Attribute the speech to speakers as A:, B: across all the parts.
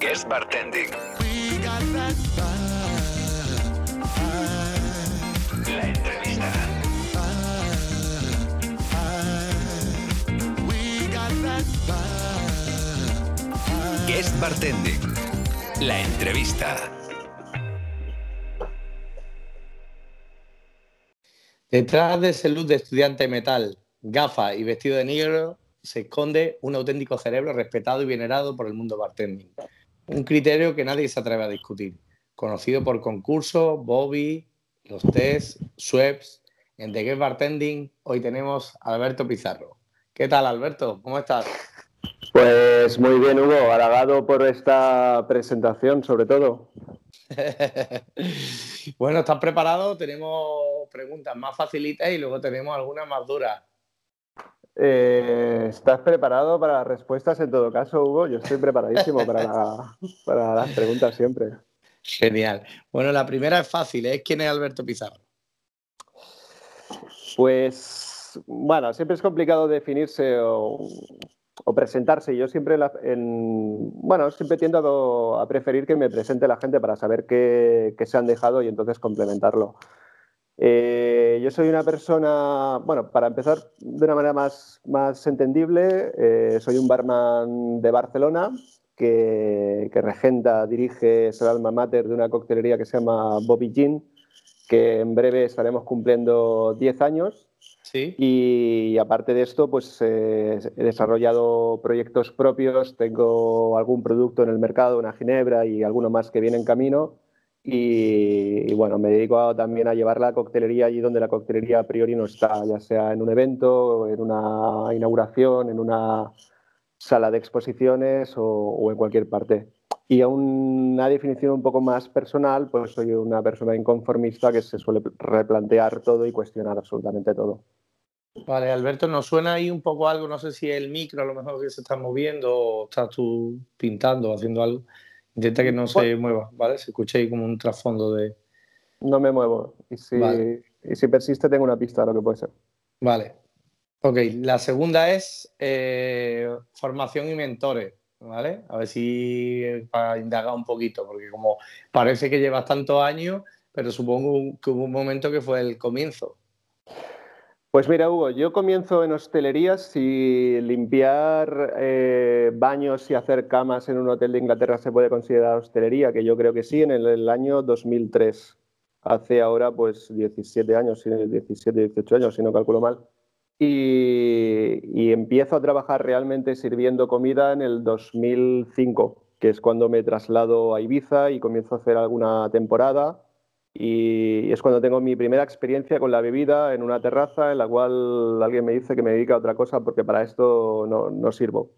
A: Guest Bartending. La entrevista. Guest Bartending. La entrevista.
B: Detrás de ese luz de estudiante metal, gafas y vestido de negro se esconde un auténtico cerebro respetado y venerado por el mundo bartending. Un criterio que nadie se atreve a discutir. Conocido por concursos, Bobby, los test, Sweps. En The Guest Bartending hoy tenemos a Alberto Pizarro. ¿Qué tal, Alberto? ¿Cómo estás?
C: Pues muy bien, Hugo. Halagado por esta presentación, sobre todo.
B: bueno, ¿estás preparado? Tenemos preguntas más facilitas y luego tenemos algunas más duras.
C: Eh, ¿Estás preparado para las respuestas en todo caso, Hugo? Yo estoy preparadísimo para, para las preguntas siempre.
B: Genial. Bueno, la primera es fácil, ¿eh? ¿Quién es Alberto Pizarro?
C: Pues, bueno, siempre es complicado definirse o, o presentarse. Yo siempre, en, bueno, siempre tiendo a, preferir que me presente la gente para saber qué, qué se han dejado y entonces complementarlo. Eh, yo soy una persona, bueno, para empezar de una manera más, más entendible, eh, soy un barman de Barcelona que, que, regenta, dirige, es el alma mater de una coctelería que se llama Bobby Gin, que en breve estaremos cumpliendo 10 años.
B: Sí.
C: Y, aparte de esto, pues eh, he desarrollado proyectos propios, tengo algún producto en el mercado, una ginebra y alguno más que viene en camino. Y, bueno, me dedico también a llevar la coctelería allí donde la coctelería a priori no está, ya sea en un evento, en una inauguración, en una sala de exposiciones o, o en cualquier parte. Y a una definición un poco más personal, pues soy una persona inconformista que se suele replantear todo y cuestionar absolutamente todo.
B: Vale, Alberto, nos suena ahí un poco algo, no sé si el micro a lo mejor que se está moviendo o estás tú pintando o haciendo algo. Intenta que no se mueva, ¿vale? Se escucha ahí como un trasfondo de...
C: No me muevo. Y si, vale. y si persiste, tengo una pista de lo que puede ser.
B: Vale. Ok, la segunda es eh, formación y mentores, ¿vale? A ver si para indagar un poquito, porque como parece que llevas tantos años, pero supongo que hubo un momento que fue el comienzo.
C: Pues mira, Hugo, yo comienzo en hostelerías y limpiar eh, baños y hacer camas en un hotel de Inglaterra se puede considerar hostelería, que yo creo que sí, en el, el año 2003. Hace ahora pues 17 años, 17, 18 años, si no calculo mal. Y, y empiezo a trabajar realmente sirviendo comida en el 2005, que es cuando me traslado a Ibiza y comienzo a hacer alguna temporada y es cuando tengo mi primera experiencia con la bebida en una terraza en la cual alguien me dice que me dedica a otra cosa porque para esto no, no sirvo.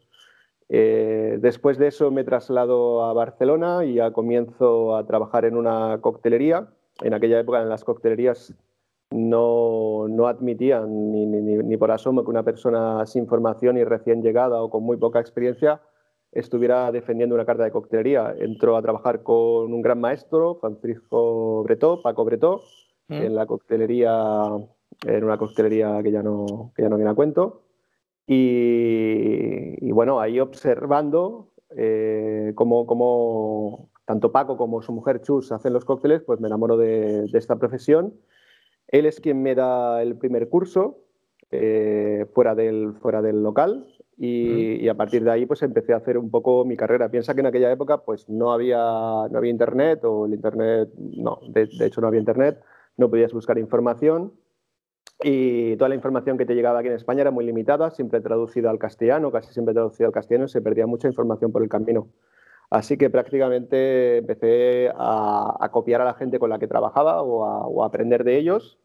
C: Eh, después de eso me traslado a Barcelona y ya comienzo a trabajar en una coctelería. En aquella época en las coctelerías no, no admitían ni, ni, ni por asomo que una persona sin formación y recién llegada o con muy poca experiencia estuviera defendiendo una carta de coctelería. Entró a trabajar con un gran maestro, Francisco Bretó, Paco Bretó, mm. en la coctelería, en una coctelería que ya no, que ya no viene a cuento. Y, y bueno, ahí observando eh, cómo, cómo, tanto Paco como su mujer Chus hacen los cócteles, pues me enamoro de, de esta profesión. Él es quien me da el primer curso eh, fuera, del, fuera del local y, y, a partir de ahí pues empecé a hacer un poco mi carrera. Piensa que en aquella época pues no había, no había internet o el internet, no, de, de, hecho no había internet, no podías buscar información y toda la información que te llegaba aquí en España era muy limitada, siempre traducida al castellano, casi siempre traducida al castellano y se perdía mucha información por el camino. Así que prácticamente empecé a, a copiar a la gente con la que trabajaba o a, o a aprender de ellos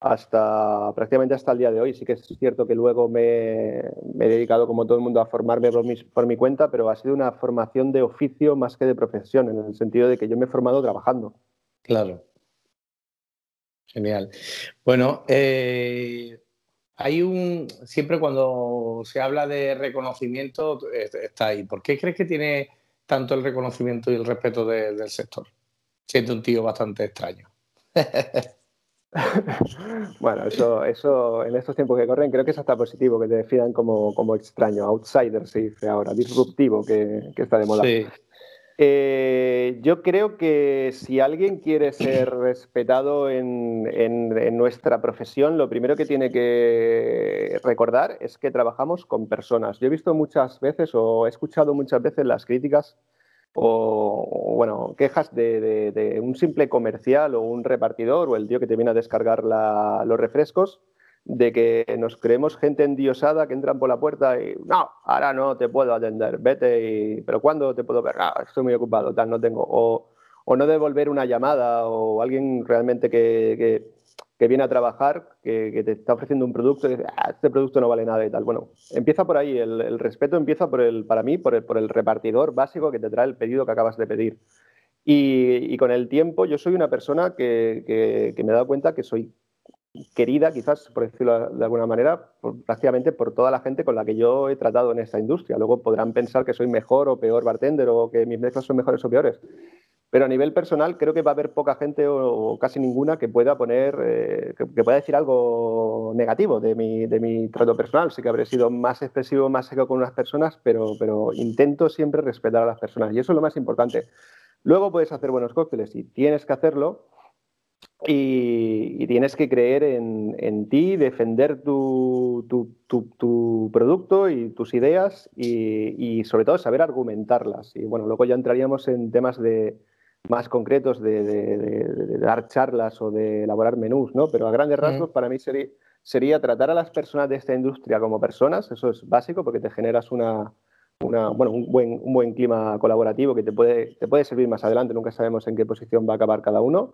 C: hasta prácticamente hasta el día de hoy. Sí que es cierto que luego me, he dedicado, como todo el mundo, a formarme por mi, cuenta, pero ha sido una formación de oficio más que de profesión, en el sentido de que yo me he formado trabajando.
B: Claro. Genial. Bueno, eh, hay un. Siempre cuando se habla de reconocimiento, está ahí. ¿Por qué crees que tiene tanto el reconocimiento y el respeto de, del sector? Siendo un tío bastante extraño.
C: bueno, eso, eso en estos tiempos que corren creo que es hasta positivo, que te definan como, como extraño, outsider se dice ahora, disruptivo, que, que está de moda. Sí. Eh, yo creo que si alguien quiere ser respetado en, en, nuestra profesión, lo primero que tiene que recordar es que trabajamos con personas. Yo he visto muchas veces o he escuchado muchas veces las críticas o, bueno, quejas de, un simple comercial o un repartidor o el tío que te viene a descargar los refrescos de que nos creemos gente endiosada que entran por la puerta y no, ahora no te puedo atender, vete y pero ¿cuándo te puedo ver? Ah, estoy muy ocupado, tal, no tengo. O, o no devolver una llamada o alguien realmente que, viene a trabajar, que, te está ofreciendo un producto y dice, ah, este producto no vale nada y tal. Bueno, empieza por ahí, el, respeto empieza por el, para mí por el, por el repartidor básico que te trae el pedido que acabas de pedir. Y, con el tiempo yo soy una persona que, que me he dado cuenta que soy querida, quizás, por decirlo de alguna manera, prácticamente por toda la gente con la que yo he tratado en esta industria. Luego podrán pensar que soy mejor o peor bartender o que mis mezclas son mejores o peores. Pero a nivel personal creo que va a haber poca gente o, casi ninguna que pueda poner, eh, que, pueda decir algo negativo de mi, de mi trato personal. Sí que habré sido más expresivo, más seco con unas personas, pero, pero intento siempre respetar a las personas y eso es lo más importante. Luego puedes hacer buenos cócteles y tienes que hacerlo, y, tienes que creer en, ti, defender tu, producto y tus ideas y, sobre todo saber argumentarlas. Y bueno, luego ya entraríamos en temas de, más concretos de, dar charlas o de elaborar menús, ¿no? Pero a grandes rasgos para mí sería, sería tratar a las personas de esta industria como personas, eso es básico porque te generas una, bueno, un, buen, un buen clima colaborativo que te puede, te puede servir más adelante, nunca sabemos en qué posición va a acabar cada uno.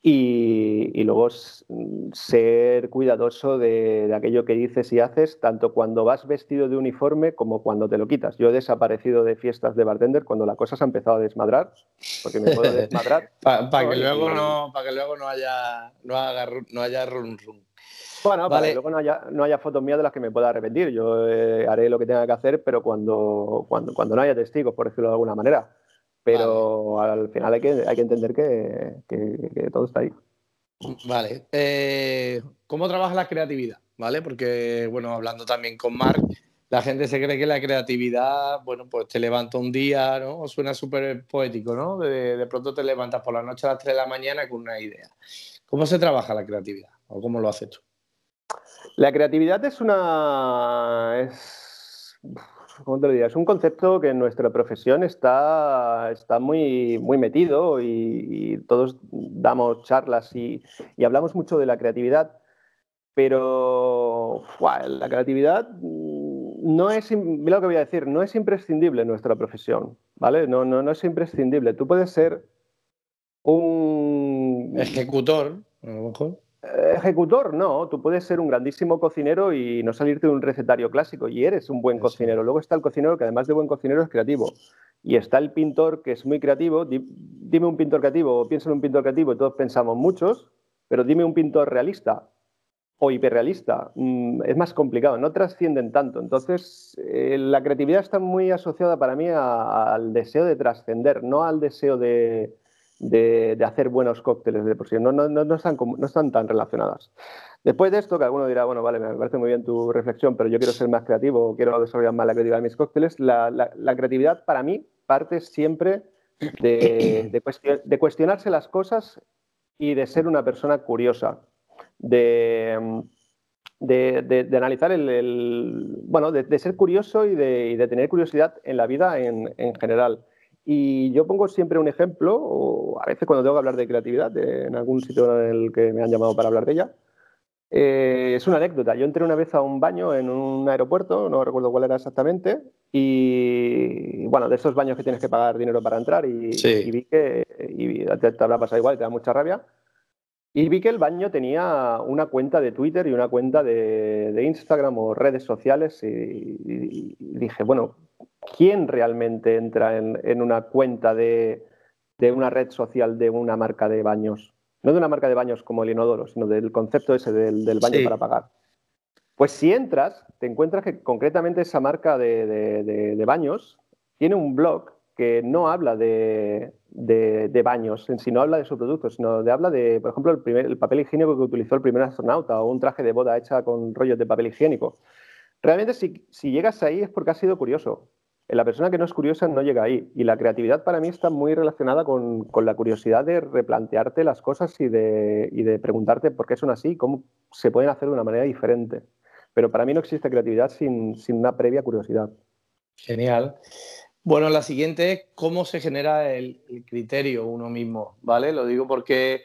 C: Y, luego ser cuidadoso de, aquello que dices y haces, tanto cuando vas vestido de uniforme como cuando te lo quitas. Yo he desaparecido de fiestas de bartender cuando la cosa se ha empezado a desmadrar, porque me puedo desmadrar.
B: Para que, luego no, que luego no haya, no no haya run run.
C: Bueno, para que luego no haya, no haya fotos mías de las que me pueda arrepentir. Yo eh, haré lo que tenga que hacer, pero cuando, cuando, cuando no haya testigos, por decirlo de alguna manera pero al final hay que, hay que entender que, todo está ahí.
B: Vale. Eh, ¿Cómo trabaja la creatividad? ¿Vale? Porque, bueno, hablando también con Marc, la gente se cree que la creatividad, bueno, pues te levanta un día, ¿no? Suena súper poético, ¿no? De, de, pronto te levantas por la noche a las 3 de la mañana con una idea. ¿Cómo se trabaja la creatividad? ¿O cómo lo haces tú?
C: La creatividad es una. Es ¿cómo te lo Es un concepto que en nuestra profesión está, está muy, muy metido y, todos damos charlas y, hablamos mucho de la creatividad, pero la creatividad no es, mira lo que voy a decir, no es imprescindible en nuestra profesión, ¿vale? No, no, no es imprescindible. Tú puedes ser un...
B: Ejecutor, a lo mejor.
C: Ejecutor, no. Tú puedes ser un grandísimo cocinero y no salirte de un recetario clásico y eres un buen cocinero. Luego está el cocinero que además de buen cocinero es creativo. Y está el pintor que es muy creativo. Dime un pintor creativo o piensa en un pintor creativo y todos pensamos muchos, pero dime un pintor realista o hiperrealista. Mm, es más complicado, no trascienden tanto. Entonces, eh, la creatividad está muy asociada para mí al deseo de trascender, no al deseo de, de, hacer buenos cócteles de por sí. No, no, no, están, no están tan relacionadas. Después de esto, que alguno dirá, bueno, vale, me parece muy bien tu reflexión, pero yo quiero ser más creativo, quiero desarrollar más la creatividad en mis cócteles, la, la, creatividad para mí parte siempre de, de, cuestionarse las cosas y de ser una persona curiosa, de, de, analizar el, bueno, de, ser curioso y, de, tener curiosidad en la vida en, en general. Y yo pongo siempre un ejemplo, o a veces cuando tengo que hablar de creatividad, en algún sitio en el que me han llamado para hablar de ella, eh, es una anécdota. Yo entré una vez a un baño en un aeropuerto, no recuerdo cuál era exactamente, y bueno, de esos baños que tienes que pagar dinero para entrar, y, vi que, y te, te, habrá pasado igual, y te da mucha rabia, y vi que el baño tenía una cuenta de Twitter y una cuenta de, Instagram o redes sociales, y dije, bueno, quién realmente entra en, una cuenta de, una red social de una marca de baños. No de una marca de baños como el inodoro, sino del concepto ese del, baño para pagar. Pues si entras, te encuentras que concretamente esa marca de, baños tiene un blog que no habla de, baños, si no habla de su producto, sino de, habla de, por ejemplo, el, primer, el papel higiénico que utilizó el primer astronauta o un traje de boda hecha con rollos de papel higiénico. Realmente si, si llegas ahí es porque has sido curioso. La persona que no es curiosa no llega ahí. Y la creatividad para mí está muy relacionada con, la curiosidad de replantearte las cosas y de, y de, preguntarte por qué son así, cómo se pueden hacer de una manera diferente. Pero para mí no existe creatividad sin, sin una previa curiosidad.
B: Genial. Bueno, la siguiente es cómo se genera el, criterio uno mismo, ¿vale? Lo digo porque,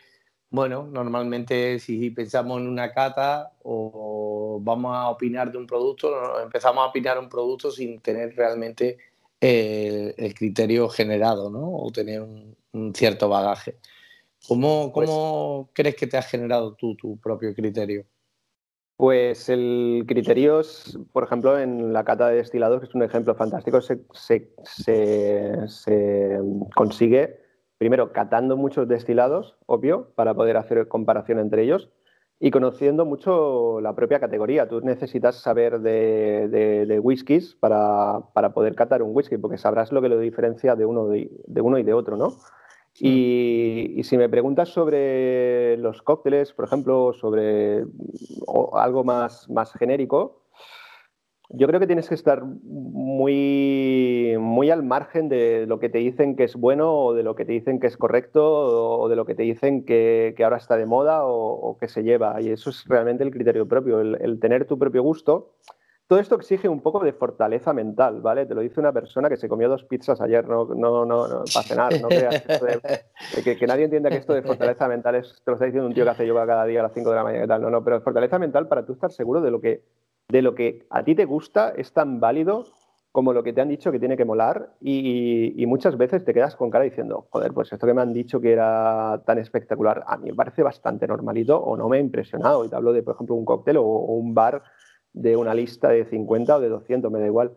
B: bueno, normalmente si pensamos en una cata o vamos a opinar de un producto, empezamos a opinar un producto sin tener realmente el, criterio generado, ¿no? O tener un, cierto bagaje. ¿Cómo, pues cómo crees que te has generado tú tu propio criterio?
C: Pues el criterio, por ejemplo, en la cata de destilados, que es un ejemplo fantástico, se, consigue primero catando muchos destilados, obvio, para poder hacer comparación entre ellos y conociendo mucho la propia categoría. Tú necesitas saber de, whiskies para, poder catar un whisky, porque sabrás lo que lo diferencia de uno, de, de uno y de otro, ¿no? Y, si me preguntas sobre los cócteles, por ejemplo, sobre algo más, más genérico, yo creo que tienes que estar muy, muy al margen de lo que te dicen que es bueno o de lo que te dicen que es correcto o de lo que te dicen que, ahora está de moda o, que se lleva. Y eso es realmente el criterio propio, el tener tu propio gusto todo esto exige un poco de fortaleza mental, ¿vale? Te lo dice una persona que se comió dos pizzas ayer, no, no, no, para cenar, no creas que, nadie entienda que esto de fortaleza mental es, te lo está diciendo un tío que hace yoga cada día a las 5 de la mañana y tal, no, no, pero fortaleza mental para tú estar seguro de lo que, de lo que a ti te gusta es tan válido como lo que te han dicho que tiene que molar y, y, muchas veces te quedas con cara diciendo, joder, pues esto que me han dicho que era tan espectacular, a mí me parece bastante normalito o no me ha impresionado. Y te hablo de, por ejemplo, un cóctel o un bar de una lista de 50 o de 200, me da igual.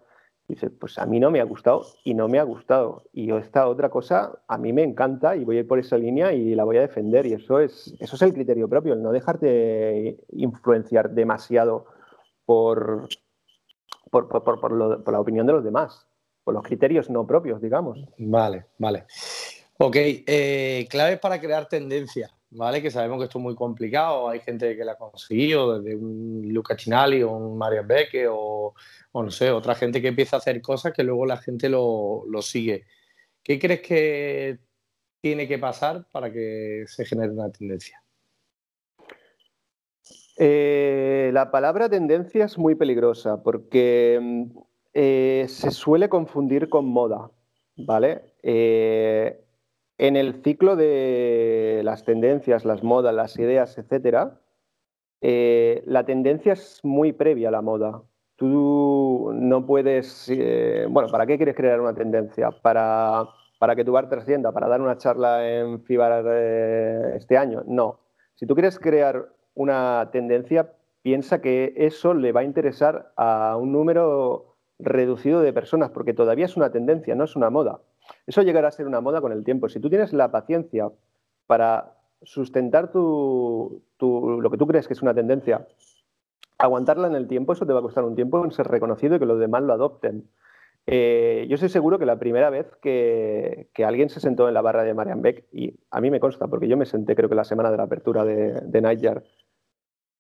C: dice, pues a mí no me ha gustado y no me ha gustado. Y esta otra cosa a mí me encanta y voy a ir por esa línea y la voy a defender. Y eso es, eso es el criterio propio, el no dejarte influenciar demasiado por, por, por, la opinión de los demás, por los criterios no propios, digamos.
B: Vale, vale. Ok, eh, claves para crear tendencia. ¿vale? Que sabemos que esto es muy complicado, hay gente que la ha conseguido, desde un Luca Chinali o un Mario Becque o, no sé, otra gente que empieza a hacer cosas que luego la gente lo, sigue. ¿Qué crees que tiene que pasar para que se genere una tendencia?
C: Eh, la palabra tendencia es muy peligrosa porque mm, eh, se suele confundir con moda, ¿vale? Eh, en el ciclo de las tendencias, las modas, las ideas, etcétera, la tendencia es muy previa a la moda. Tú no puedes. Bueno, ¿para qué quieres crear una tendencia? ¿Para, para que tu bar trascienda? ¿Para dar una charla en FIBAR este año? No. Si tú quieres crear una tendencia, piensa que eso le va a interesar a un número reducido de personas, porque todavía es una tendencia, no es una moda. Eso llegará a ser una moda con el tiempo. Si tú tienes la paciencia para sustentar tu, lo que tú crees que es una tendencia, aguantarla en el tiempo, eso te va a costar un tiempo en ser reconocido y que los demás lo adopten. Eh, yo estoy seguro que la primera vez que, alguien se sentó en la barra de Marian Beck, y a mí me consta, porque yo me senté creo que la semana de la apertura de, de Nightjar,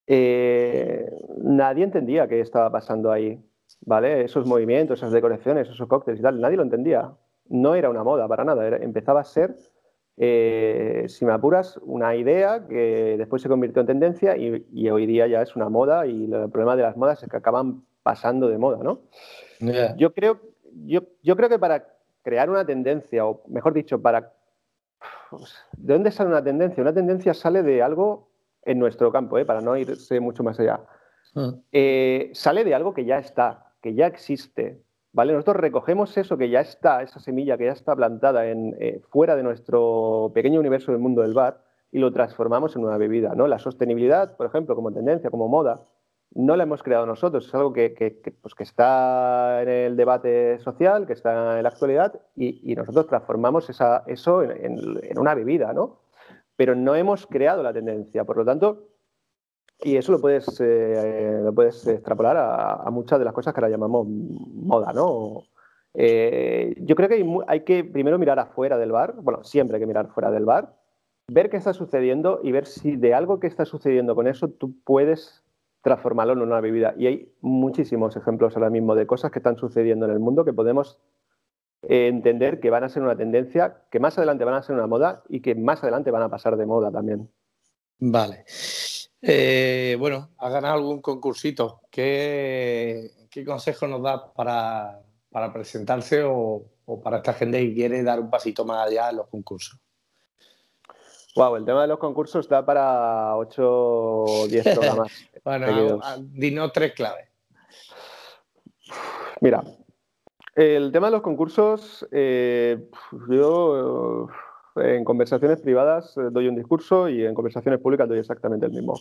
C: eh, nadie entendía qué estaba pasando ahí, ¿vale? Esos movimientos, esas decoraciones, esos cócteles y tal, nadie lo entendía no era una moda para nada, empezaba a ser, eh, si me apuras, una idea que después se convirtió en tendencia y, hoy día ya es una moda y el problema de las modas es que acaban pasando de moda, ¿no? Yo, creo, yo, yo creo que para crear una tendencia, o mejor dicho, para... ¿De dónde sale una tendencia? Una tendencia sale de algo en nuestro campo, ¿eh? para no irse mucho más allá. Mm. Eh, sale de algo que ya está, que ya existe, nosotros recogemos eso que ya está, esa semilla que ya está plantada en, eh, fuera de nuestro pequeño universo del mundo del bar y lo transformamos en una bebida, ¿no? La sostenibilidad, por ejemplo, como tendencia, como moda, no la hemos creado nosotros, es algo que, pues está en el debate social, que está en la actualidad y, nosotros transformamos eso en, una bebida, ¿no? Pero no hemos creado la tendencia, por lo tanto, y eso lo puedes, eh, lo puedes extrapolar a, muchas de las cosas que ahora llamamos moda, ¿no? Eh, yo creo que hay, que primero mirar afuera del bar, bueno, siempre hay que mirar fuera del bar, ver qué está sucediendo y ver si de algo que está sucediendo con eso tú puedes transformarlo en una bebida. Y hay muchísimos ejemplos ahora mismo de cosas que están sucediendo en el mundo que podemos eh, entender que van a ser una tendencia, que más adelante van a ser una moda y que más adelante van a pasar de moda también.
B: Vale. Eh, bueno, ¿ha ganado algún concursito? ¿Qué, qué consejo nos da para, presentarse o, para esta gente que quiere dar un pasito más allá en los concursos?
C: Wow, el tema de los concursos da para 8 o 10 programas.
B: bueno, dinos tres claves.
C: Mira, el tema de los concursos, eh, yo en conversaciones privadas eh, doy un discurso y en conversaciones públicas doy exactamente el mismo.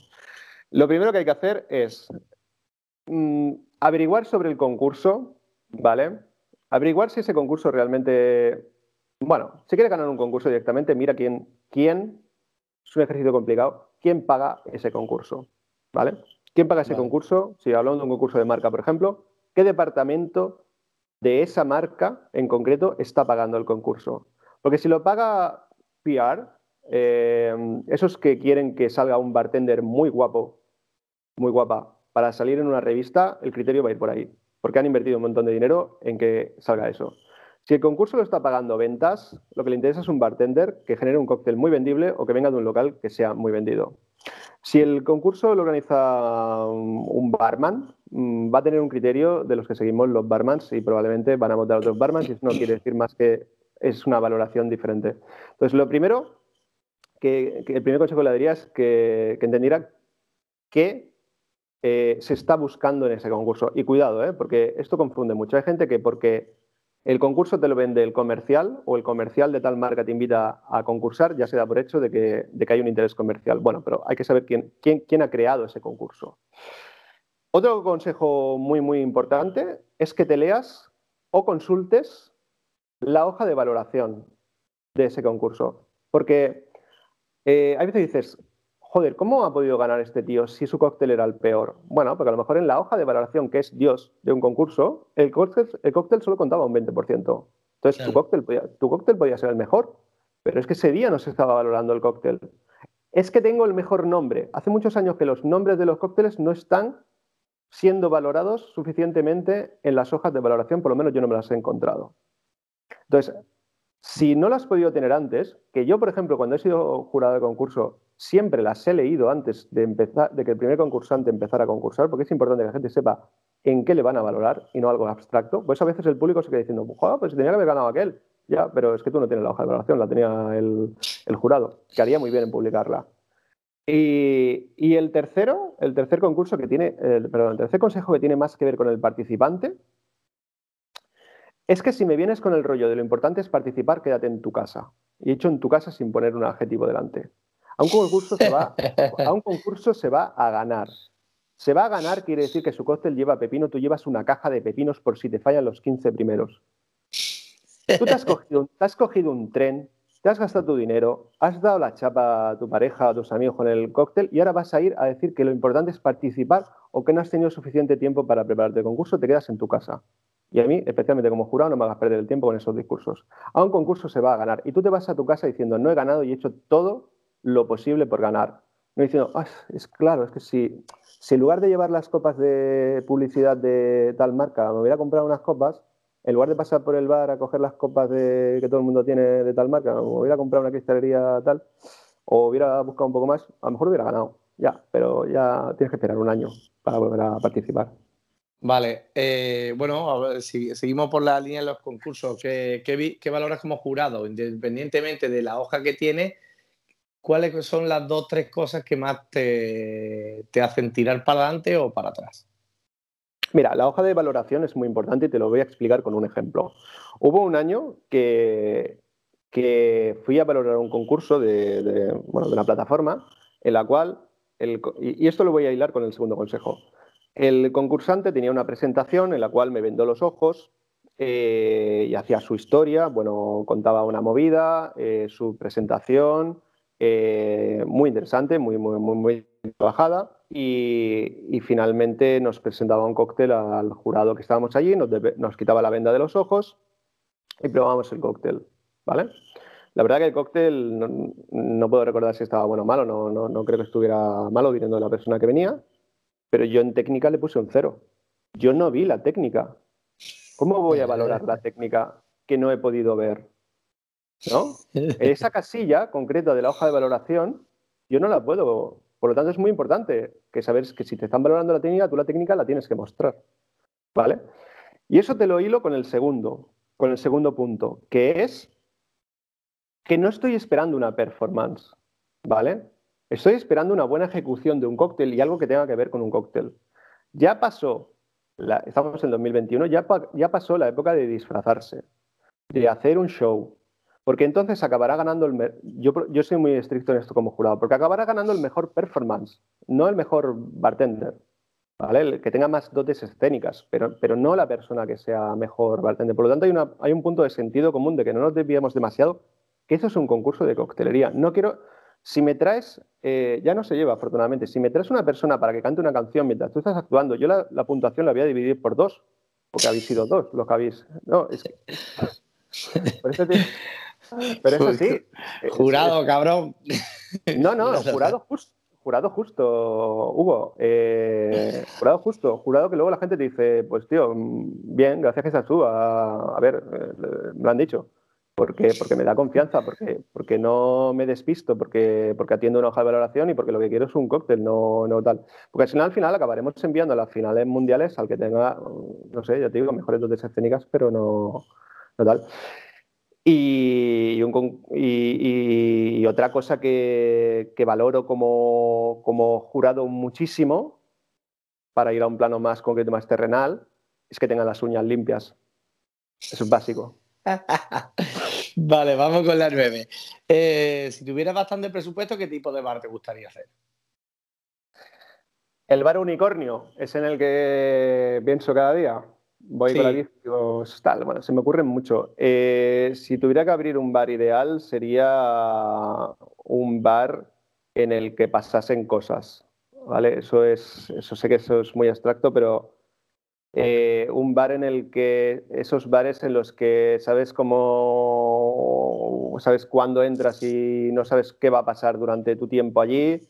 C: Lo primero que hay que hacer es mm, averiguar sobre el concurso, ¿vale? Averiguar si ese concurso realmente... Bueno, si quiere ganar un concurso directamente, mira quién, quién es un ejercicio complicado, quién paga ese concurso, ¿vale? ¿Quién paga ese concurso? Si hablamos de un concurso de marca, por ejemplo, ¿qué departamento de esa marca en concreto está pagando el concurso. Porque si lo paga PR, eh, esos que quieren que salga un bartender muy guapo, muy guapa, para salir en una revista, el criterio va a ir por ahí, porque han invertido un montón de dinero en que salga eso. Si el concurso lo está pagando ventas, lo que le interesa es un bartender que genere un cóctel muy vendible o que venga de un local que sea muy vendido. Si el concurso lo organiza un barman, mm, va a tener un criterio de los que seguimos los barmans y probablemente van a votar otros barmans y eso no quiere decir más que es una valoración diferente. Entonces, lo primero, que, el primer consejo que le daría es que, entendiera qué eh, se está buscando en ese concurso. Y cuidado, ¿eh? porque esto confunde mucho. Hay gente que porque el concurso te lo vende el comercial o el comercial de tal marca te invita a concursar, ya se da por hecho de que, hay un interés comercial. Bueno, pero hay que saber quién, quién, ha creado ese concurso. Otro consejo muy, muy importante es que te leas o consultes la hoja de valoración de ese concurso. Porque eh, hay veces dices, joder, ¿cómo ha podido ganar este tío si su cóctel era el peor? Bueno, porque a lo mejor en la hoja de valoración, que es Dios de un concurso, el cóctel, el cóctel solo contaba un 20%. Entonces tu, cóctel podía, tu cóctel podía ser el mejor, pero es que ese día no se estaba valorando el cóctel. Es que tengo el mejor nombre. Hace muchos años que los nombres de los cócteles no están siendo valorados suficientemente en las hojas de valoración, por lo menos yo no me las he encontrado. Entonces, si no las has podido tener antes, que yo, por ejemplo, cuando he sido jurado de concurso, siempre las he leído antes de, empezar, de que el primer concursante empezara a concursar, porque es importante que la gente sepa en qué le van a valorar y no algo abstracto. Pues a veces el público se queda diciendo, pues tenía que haber ganado aquel. Ya, pero es que tú no tienes la hoja de valoración, la tenía el, jurado, que haría muy bien en publicarla. Y, el tercero, el tercer concurso que tiene, perdón, el tercer consejo que tiene más que ver con el participante, es que si me vienes con el rollo de lo importante es participar, quédate en tu casa. Y hecho en tu casa sin poner un adjetivo delante. A un concurso se va a, un concurso se va a ganar. Se va a ganar quiere decir que su cóctel lleva pepino, tú llevas una caja de pepinos por si te fallan los 15 primeros. Tú te has cogido, te has cogido un tren, te has gastado tu dinero, has dado la chapa a tu pareja, a tus amigos con el cóctel y ahora vas a ir a decir que lo importante es participar o que no has tenido suficiente tiempo para prepararte el concurso, te quedas en tu casa. Y a mí, especialmente como jurado, no me hagas perder el tiempo con esos discursos. A un concurso se va a ganar y tú te vas a tu casa diciendo, no he ganado y he hecho todo lo posible por ganar. No diciendo, ah, es claro, es que si, si en lugar de llevar las copas de publicidad de tal marca me hubiera comprado unas copas, en lugar de pasar por el bar a coger las copas que todo el mundo tiene de tal marca, me hubiera comprado una cristalería tal, o hubiera buscado un poco más, a lo mejor hubiera ganado. Ya, pero ya tienes que esperar un año para volver a participar.
B: Vale, eh, bueno, si, seguimos por la línea de los concursos. ¿Qué, qué, qué valoras como jurado? Independientemente de la hoja que tiene, ¿cuáles son las dos, tres cosas que más te, hacen tirar para adelante o para atrás?
C: Mira, la hoja de valoración es muy importante y te lo voy a explicar con un ejemplo. Hubo un año que, que fui a valorar un concurso de, una plataforma en la cual, y, esto lo voy a hilar con el segundo consejo, el concursante tenía una presentación en la cual me vendó los ojos eh, y hacía su historia, bueno, contaba una movida, eh, su presentación, eh, muy interesante, muy, muy, muy, trabajada. Y, finalmente nos presentaba un cóctel al jurado que estábamos allí, nos, nos quitaba la venda de los ojos y probábamos el cóctel, ¿vale? La verdad que el cóctel no, puedo recordar si estaba bueno o malo, no, no, no, creo que estuviera malo viniendo de la persona que venía, pero yo en técnica le puse un cero. Yo no vi la técnica. ¿Cómo voy a valorar la técnica que no he podido ver? ¿No? Esa casilla concreta de la hoja de valoración, yo no la puedo. Por lo tanto, es muy importante que sabes que si te están valorando la técnica, tú la técnica la tienes que mostrar. ¿Vale? Y eso te lo hilo con el segundo, con el segundo punto, que es que no estoy esperando una performance, ¿vale? Estoy esperando una buena ejecución de un cóctel y algo que tenga que ver con un cóctel. Ya pasó, estamos en 2021, ya, ya pasó la época de disfrazarse, de hacer un show, porque entonces acabará ganando el... Yo, yo soy muy estricto en esto como jurado, porque acabará ganando el mejor performance, no el mejor bartender. ¿vale? El que tenga más dotes escénicas, pero, pero no la persona que sea mejor bartender. Por lo tanto, hay, una, hay un punto de sentido común de que no nos desviemos demasiado que eso es un concurso de coctelería. No quiero, si me traes, eh, ya no se lleva afortunadamente, si me traes una persona para que cante una canción mientras tú estás actuando, yo la, puntuación la voy a dividir por dos, porque habéis sido dos los que habéis... No, es que...
B: Pero eso sí. Jurado, cabrón.
C: No, no, jurado justo. Jurado justo, Hugo. Eh, jurado justo. Jurado que luego la gente te dice, pues tío, bien, gracias que estás tú. A, a ver, eh, me lo han dicho porque, porque me da confianza, porque, porque no me despisto, porque, porque atiendo una hoja de valoración y porque lo que quiero es un cóctel, no, no tal. Porque si no, al final acabaremos enviando a las finales mundiales al que tenga, no sé, ya te digo, mejores dotes escénicas, pero no, no tal. Y, y, y, otra cosa que, que valoro como, como, jurado muchísimo, para ir a un plano más concreto, más terrenal, es que tengan las uñas limpias. Eso es básico.
B: vale, vamos con la nueve. Eh, si tuvieras bastante presupuesto, ¿qué tipo de bar te gustaría hacer?
C: El bar unicornio es en el que pienso cada día. Voy con la bici, tal. Bueno, se me ocurren mucho. Eh, si tuviera que abrir un bar ideal, sería un bar en el que pasasen cosas. ¿Vale? Eso es, eso sé que eso es muy abstracto, pero eh, un bar en el que esos bares en los que sabes cómo, sabes cuándo entras y no sabes qué va a pasar durante tu tiempo allí,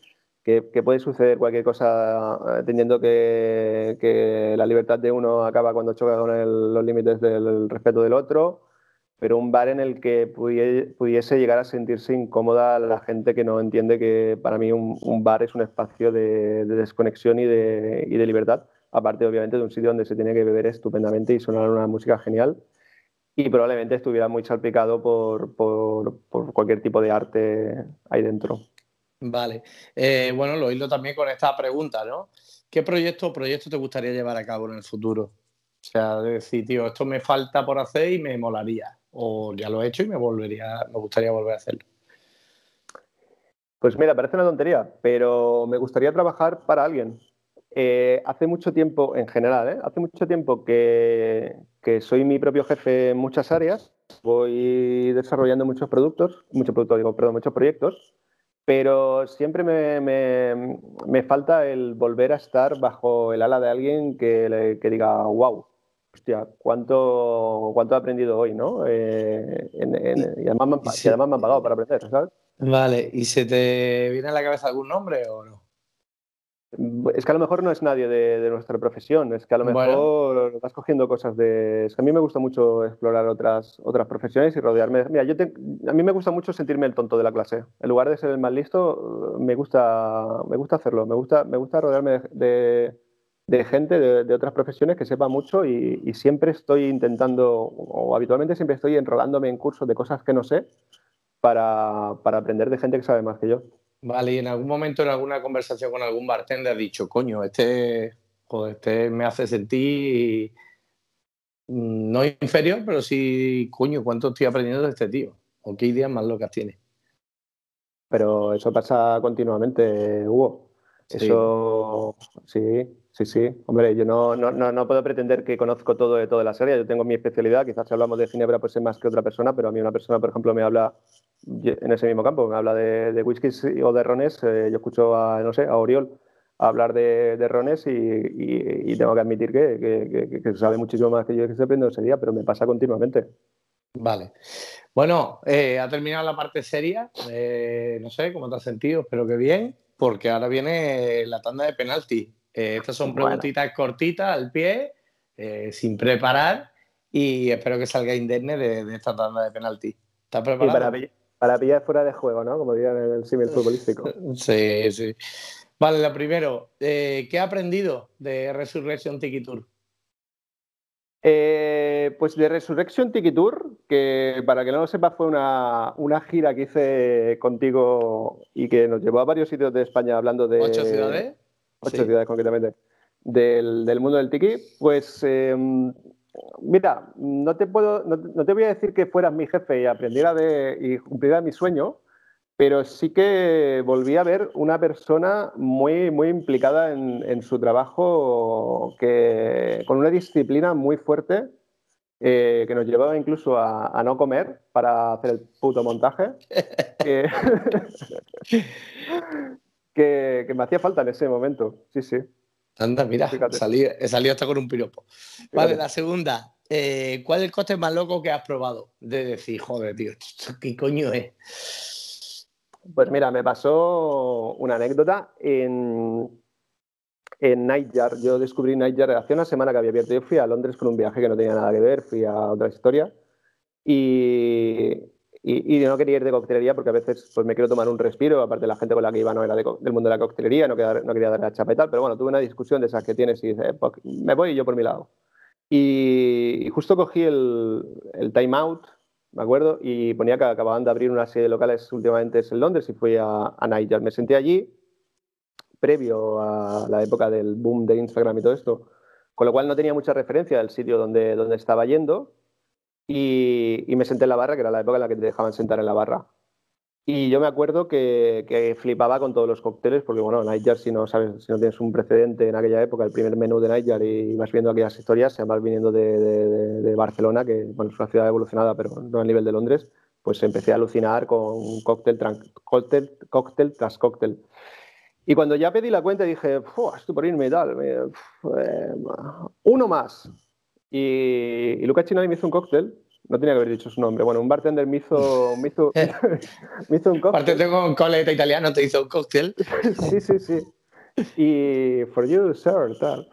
C: que, puede suceder cualquier cosa eh, teniendo que, la libertad de uno acaba cuando choca con los límites del respeto del otro, pero un bar en el que pudiese llegar a sentirse incómoda la gente que no entiende que para mí un, bar es un espacio de, desconexión y de, y de libertad aparte obviamente de un sitio donde se tiene que beber estupendamente y sonar una música genial y probablemente estuviera muy salpicado por, cualquier tipo de arte ahí dentro.
B: Vale. Eh, bueno, lo hilo también con esta pregunta, ¿no? ¿Qué proyecto o proyecto te gustaría llevar a cabo en el futuro? O sea, decir, tío, esto me falta por hacer y me molaría. O ya lo he hecho y me volvería, me gustaría volver a hacerlo.
C: Pues mira, parece una tontería, pero me gustaría trabajar para alguien. Eh, hace mucho tiempo, en general, ¿eh? hace mucho tiempo que, soy mi propio jefe en muchas áreas. Voy desarrollando muchos productos, muchos productos, digo, perdón, muchos proyectos, pero siempre me, falta el volver a estar bajo el ala de alguien que, que diga, wow, hostia, ¿cuánto, cuánto he aprendido hoy, ¿no? Eh, y, además me, y además me han pagado para aprender, ¿sabes?
B: Vale, ¿y se te viene a la cabeza algún nombre o no?
C: Es que a lo mejor no es nadie de, nuestra profesión, es que a lo mejor vas cogiendo cosas de... Es que a mí me gusta mucho explorar otras, otras profesiones y rodearme... Mira, yo a mí me gusta mucho sentirme el tonto de la clase. En lugar de ser el más listo, me gusta, me gusta hacerlo. Me gusta, me gusta rodearme de, gente de, otras profesiones que sepa mucho y, siempre estoy intentando, o habitualmente siempre estoy enrolándome en cursos de cosas que no sé para, para aprender de gente que sabe más que yo.
B: Vale, y en algún momento en alguna conversación con algún bartender has dicho, coño, este, este me hace sentir no inferior, pero sí, coño, ¿cuánto estoy aprendiendo de este tío? ¿O qué ideas más locas tiene?
C: Pero eso pasa continuamente, Hugo. Eso, sí, Sí, sí. Hombre, yo no, no, no, puedo pretender que conozco todo de toda la serie. Yo tengo mi especialidad. Quizás si hablamos de Ginebra, pues sé más que otra persona, pero a mí una persona, por ejemplo, me habla en ese mismo campo, me habla de, de whiskies o de rones. Eh, yo escucho a, no sé, a Oriol hablar de, rones y, tengo que admitir que, sabe muchísimo más que yo que se aprende ese día, pero me pasa continuamente.
B: Vale. Bueno, eh, ha terminado la parte seria. Eh, no sé cómo te has sentido, espero que bien, porque ahora viene la tanda de penalti. Eh, estas son preguntitas cortitas al pie, eh, sin preparar, y espero que salga indemne de, esta tanda de penalti. ¿Estás preparado?
C: para, pillar fuera de juego, ¿no? Como dirían en el símil futbolístico.
B: sí, sí. Vale, lo primero, eh, ¿qué ha aprendido de Resurrection Tiki Tour?
C: pues de Resurrection Tiki Tour, que para que no lo sepa fue una, una, gira que hice contigo y que nos llevó a varios sitios de España hablando de...
B: ¿Ocho ciudades?
C: Ocho ciudades concretamente, del, mundo del tiki, pues em, mira, no te, puedo, no, te voy a decir que fueras mi jefe y aprendiera de, y cumpliera mi sueño, pero sí que volví a ver una persona muy, muy implicada en, su trabajo, que, con una disciplina muy fuerte, eh, que nos llevaba incluso a, no comer para hacer el puto montaje. que, me hacía falta en ese momento. Sí, sí.
B: Anda, mira, salí, he salido hasta con un piropo. Vale, la segunda. Eh, ¿Cuál es el coste más loco que has probado? De decir, joder, tío, ¿qué coño es?
C: Pues mira, me pasó una anécdota en, en Nightjar. Yo descubrí Nightjar hace una semana que había abierto. Yo fui a Londres con un viaje que no tenía nada que ver, fui a otra historia. Y, y, no quería ir de coctelería porque a veces pues, me quiero tomar un respiro, aparte la gente con la que iba no era del mundo de la coctelería, no quería, no quería dar la chapa y tal, pero bueno, tuve una discusión de esas que tienes y dices, pues, me voy yo por mi lado. Y, justo cogí el, el time out, me acuerdo, y ponía que acababan de abrir una serie de locales últimamente en Londres y fui a, a Niger. Me senté allí, previo a la época del boom de Instagram y todo esto, con lo cual no tenía mucha referencia del sitio donde, donde estaba yendo y, me senté en la barra, que era la época en la que te dejaban sentar en la barra. Y yo me acuerdo que, flipaba con todos los cócteles, porque bueno, Nightjar, si no sabes, si no tienes un precedente en aquella época, el primer menú de Nightjar y vas viendo aquellas historias, se vas viniendo de, Barcelona, que bueno, es una ciudad evolucionada, pero no a nivel de Londres, pues empecé a alucinar con cóctel, cóctel, cóctel tras cóctel. Y cuando ya pedí la cuenta dije, estoy por irme y tal, eh, uno más. Y, y Luca Chinali me hizo un cóctel, no tenía que haber dicho su nombre. Bueno, un bartender me hizo, me hizo, me hizo un cóctel.
B: Bartender con coleta italiano te hizo un cóctel.
C: sí, sí, sí. Y for you, sir, tal.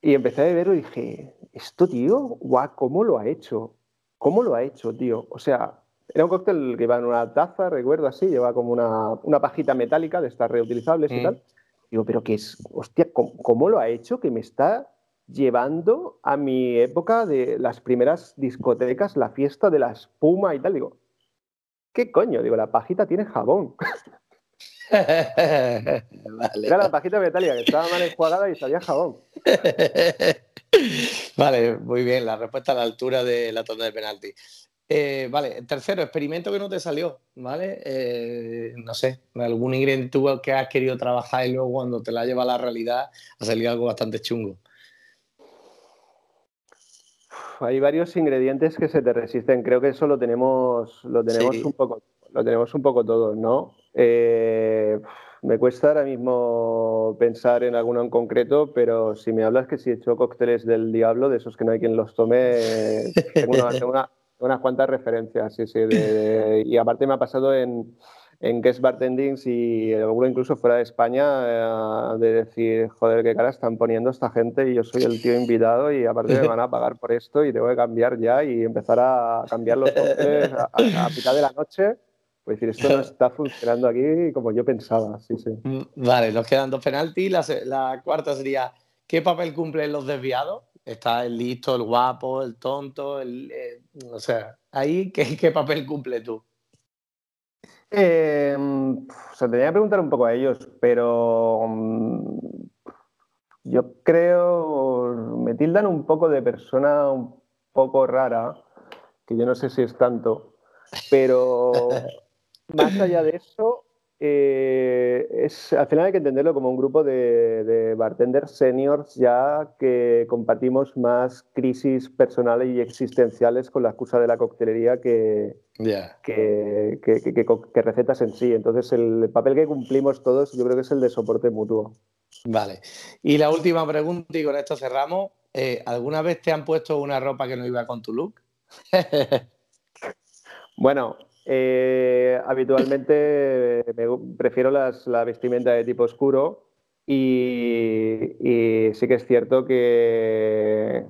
C: Y empecé a beberlo y dije, esto, tío, guau, ¿cómo lo ha hecho? ¿Cómo lo ha hecho, tío? O sea, era un cóctel que iba en una taza, recuerdo así, lleva como una, una pajita metálica de estas reutilizables y mm. tal. Digo, pero qué es, hostia, ¿cómo, lo ha hecho que me está llevando a mi época de las primeras discotecas, la fiesta de la espuma y tal. Digo, ¿qué coño? Digo, la pajita tiene jabón. Era la pajita metálica que estaba mal enjuagada y salía jabón.
B: vale, muy bien, la respuesta a la altura de la tanda de penalti. Eh, vale, tercero, experimento que no te salió, ¿vale? Eh, no sé, algún ingrediente que has querido trabajar y luego cuando te la lleva a la realidad ha salido algo bastante chungo
C: hay varios ingredientes que se te resisten. Creo que eso lo tenemos, lo tenemos un poco, lo tenemos un poco todos, ¿no? Eh, me cuesta ahora mismo pensar en alguno en concreto, pero si me hablas que si he hecho cócteles del diablo, de esos que no hay quien los tome, tengo, unas cuantas referencias, sí, sí. y aparte me ha pasado en, en guest bartendings y alguno incluso fuera de España eh, de decir, joder, qué cara están poniendo esta gente y yo soy el tío invitado y aparte me van a pagar por esto y tengo que cambiar ya y empezar a cambiar los cócteles a, a, mitad de la noche. Pues decir, esto no está funcionando aquí como yo pensaba, sí, sí.
B: Mm, vale, nos quedan dos penaltis. La, cuarta sería, ¿qué papel cumplen los desviados? Está el listo, el guapo, el tonto, el, eh, o sea, ahí, ¿qué, ¿qué papel cumple tú?
C: Eh, se tenía que preguntar un poco a ellos, pero mm, yo creo, me tildan un poco de persona un poco rara, que yo no sé si es tanto, pero más allá de eso, eh, es, al final hay que entenderlo como un grupo de, bartenders seniors ya que compartimos más crisis personales y existenciales con la excusa de la coctelería que, que, que, recetas en sí. Entonces el papel que cumplimos todos yo creo que es el de soporte mutuo.
B: Vale. Y la última pregunta, y con esto cerramos. Eh, ¿Alguna vez te han puesto una ropa que no iba con tu look?
C: bueno, eh, habitualmente prefiero la vestimenta de tipo oscuro y, sí que es cierto que,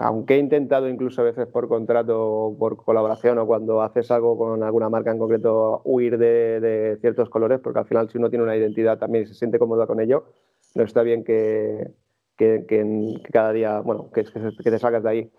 C: aunque he intentado incluso a veces por contrato o por colaboración o cuando haces algo con alguna marca en concreto huir de, ciertos colores, porque al final si uno tiene una identidad también se siente cómodo con ello, no está bien que, cada día, bueno, que, que te salgas de ahí.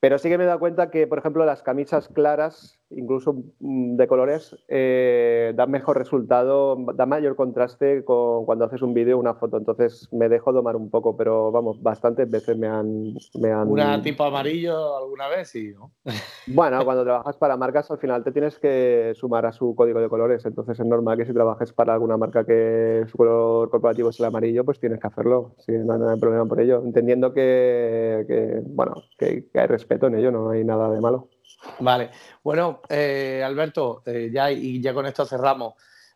C: Pero sí que me he dado cuenta que, por ejemplo, las camisas claras incluso mm, de colores, eh, da mejor resultado, da mayor contraste con cuando haces un vídeo o una foto. Entonces me dejo domar un poco, pero vamos, bastantes veces me han. Me han...
B: ¿Una tipo amarillo alguna vez? Sí, ¿no?
C: Bueno, cuando trabajas para marcas, al final te tienes que sumar a su código de colores. Entonces es normal que si trabajes para alguna marca que su color corporativo es el amarillo, pues tienes que hacerlo. Sí, no hay problema por ello. Entendiendo que, bueno, que hay respeto en ello, no hay nada de malo.
B: Vale, bueno, eh, Alberto, eh, ya y ya con esto cerramos.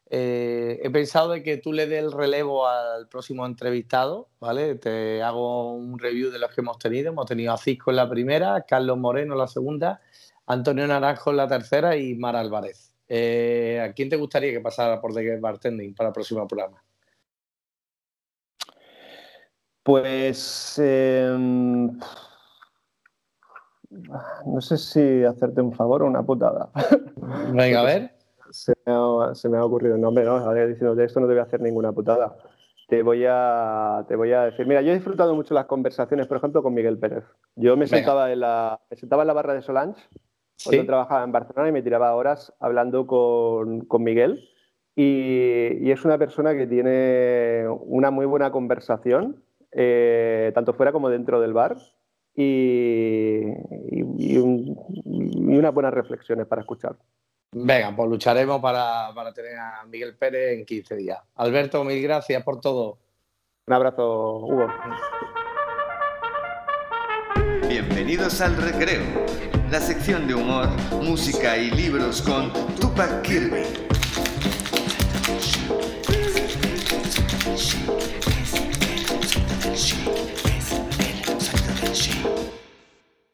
B: Eh, he pensado de que tú le des el relevo al próximo entrevistado, ¿vale? Te hago un review de los que hemos tenido. Hemos tenido a Cisco en la primera, Carlos Moreno en la segunda, Antonio Naranjo en la tercera y Mara Álvarez. ¿A quién te gustaría que pasara por The Bartending para el próximo programa?
C: Pues em, no sé si hacerte un favor o una putada.
B: Venga, a ver.
C: Se me, ha, ocurrido el nombre, ¿no? Ahora diciendo de esto no te voy a hacer ninguna putada. Te voy, a, te voy a decir, mira, yo he disfrutado mucho las conversaciones, por ejemplo, con Miguel Pérez. Yo me sentaba, en la, sentaba en la barra de Solange, cuando trabajaba en Barcelona y me tiraba horas hablando con, Miguel. Y, es una persona que tiene una muy buena conversación, eh, tanto fuera como dentro del bar y, y, unas buenas reflexiones para escuchar.
B: Venga, pues lucharemos para, para, tener a Miguel Pérez en 15 días. Alberto, mil gracias por todo.
C: Un abrazo, Hugo.
A: Bienvenidos al Recreo, la sección de humor, música y libros con Tupac Kirby.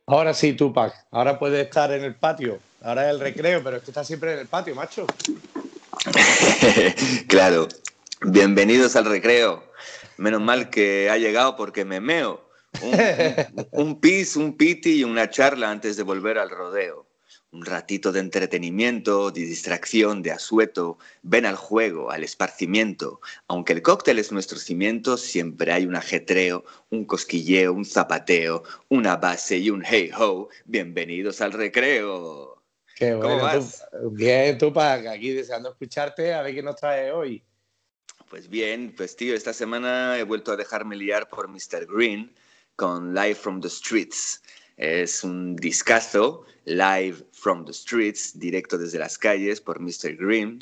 B: Ahora sí, Tupac. Ahora puede estar en el patio. Ahora es el recreo, pero es que está siempre en el patio, macho.
D: claro. Bienvenidos al recreo. Menos mal que ha llegado porque me meo. Un, un pis, un piti y una charla antes de volver al rodeo un ratito de entretenimiento, de distracción, de asueto, ven al juego, al esparcimiento. Aunque el cóctel es nuestro cimiento, siempre hay un ajetreo, un cosquilleo, un zapateo, una base y un hey ho. Bienvenidos al recreo.
B: Qué bueno, ¿Cómo vas? bien, Tupac, aquí deseando escucharte, a ver qué nos trae hoy.
D: Pues bien, pues tío, esta semana he vuelto a dejarme liar por Mr. Green con Live from the Streets. Es un discazo, live from the streets, directo desde las calles por Mr. Green.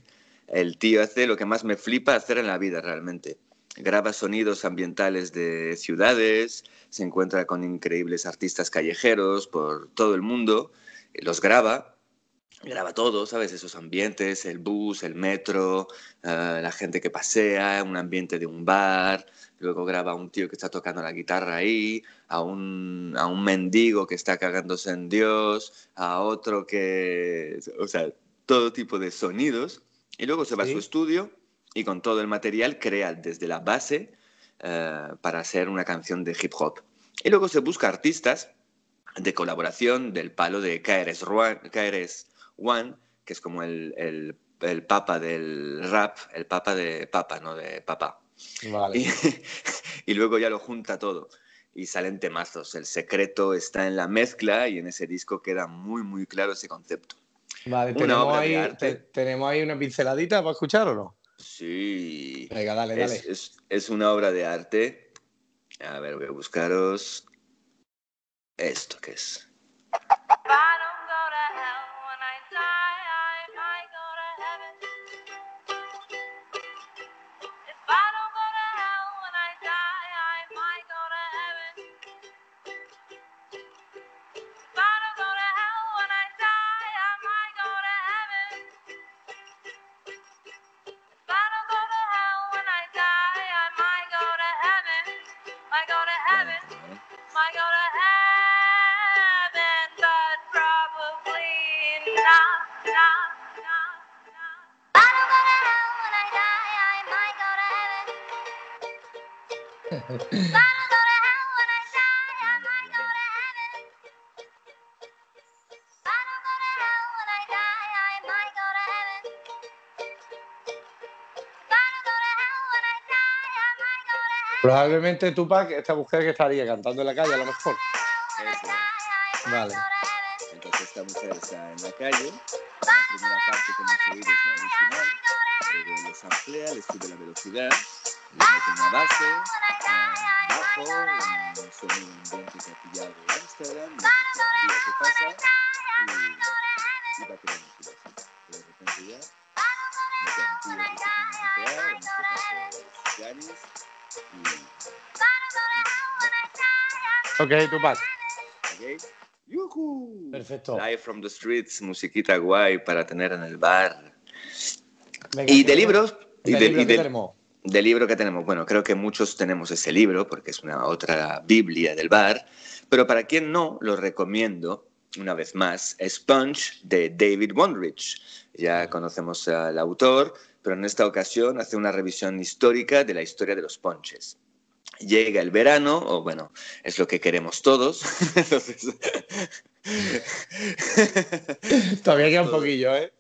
D: El tío hace lo que más me flipa hacer en la vida realmente. Graba sonidos ambientales de ciudades, se encuentra con increíbles artistas callejeros por todo el mundo, los graba graba todo, ¿sabes? Esos ambientes, el bus, el metro, eh, la gente que pasea, un ambiente de un bar, luego graba a un tío que está tocando la guitarra ahí, a un, a un mendigo que está cagándose en Dios, a otro que, o sea, todo tipo de sonidos, y luego se va a su estudio y con todo el material crea desde la base eh, para hacer una canción de hip hop. Y luego se busca artistas de colaboración del palo de KRS, KRS One, que es como el, el, el, papa del rap, el papa de papa, no de papá. Vale. Y, luego ya lo junta todo y salen temazos. El secreto está en la mezcla y en ese disco queda muy, muy claro ese concepto.
B: Vale, ¿tenemos ahí, ¿tenemos ahí una pinceladita para escuchar o no?
D: Sí.
B: Venga, dale, dale.
D: Es, es, una obra de arte. A ver, voy a buscaros esto que es.
B: Probablemente Tupac, esta mujer que estaría cantando en la calle a lo mejor. Vale.
D: Entonces esta mujer está en la calle, la primera parte que hemos oído es la original, luego les amplía, le sube la velocidad, le mete una base, uh, bajo, un sonido ambiente que ha pillado de Amsterdam, dice qué pasa y,
B: Ok, Tupac.
D: Okay. ¡Yuhu!
B: Perfecto.
D: Live from the streets, musiquita guay para tener en el bar.
B: Venga,
D: Y
B: ¿qué-
D: de libros, y
B: de
D: libro que tenemos, bueno, creo que muchos tenemos ese libro porque es una otra Biblia del bar, pero para quien no, lo recomiendo una vez más, Sponge de David Wondrich. Ya conocemos al autor, pero en esta ocasión hace una revisión histórica de la historia de los ponches. Llega el verano, o bueno, es lo que queremos todos. Entonces,
B: Todavía queda un poquillo, ¿eh?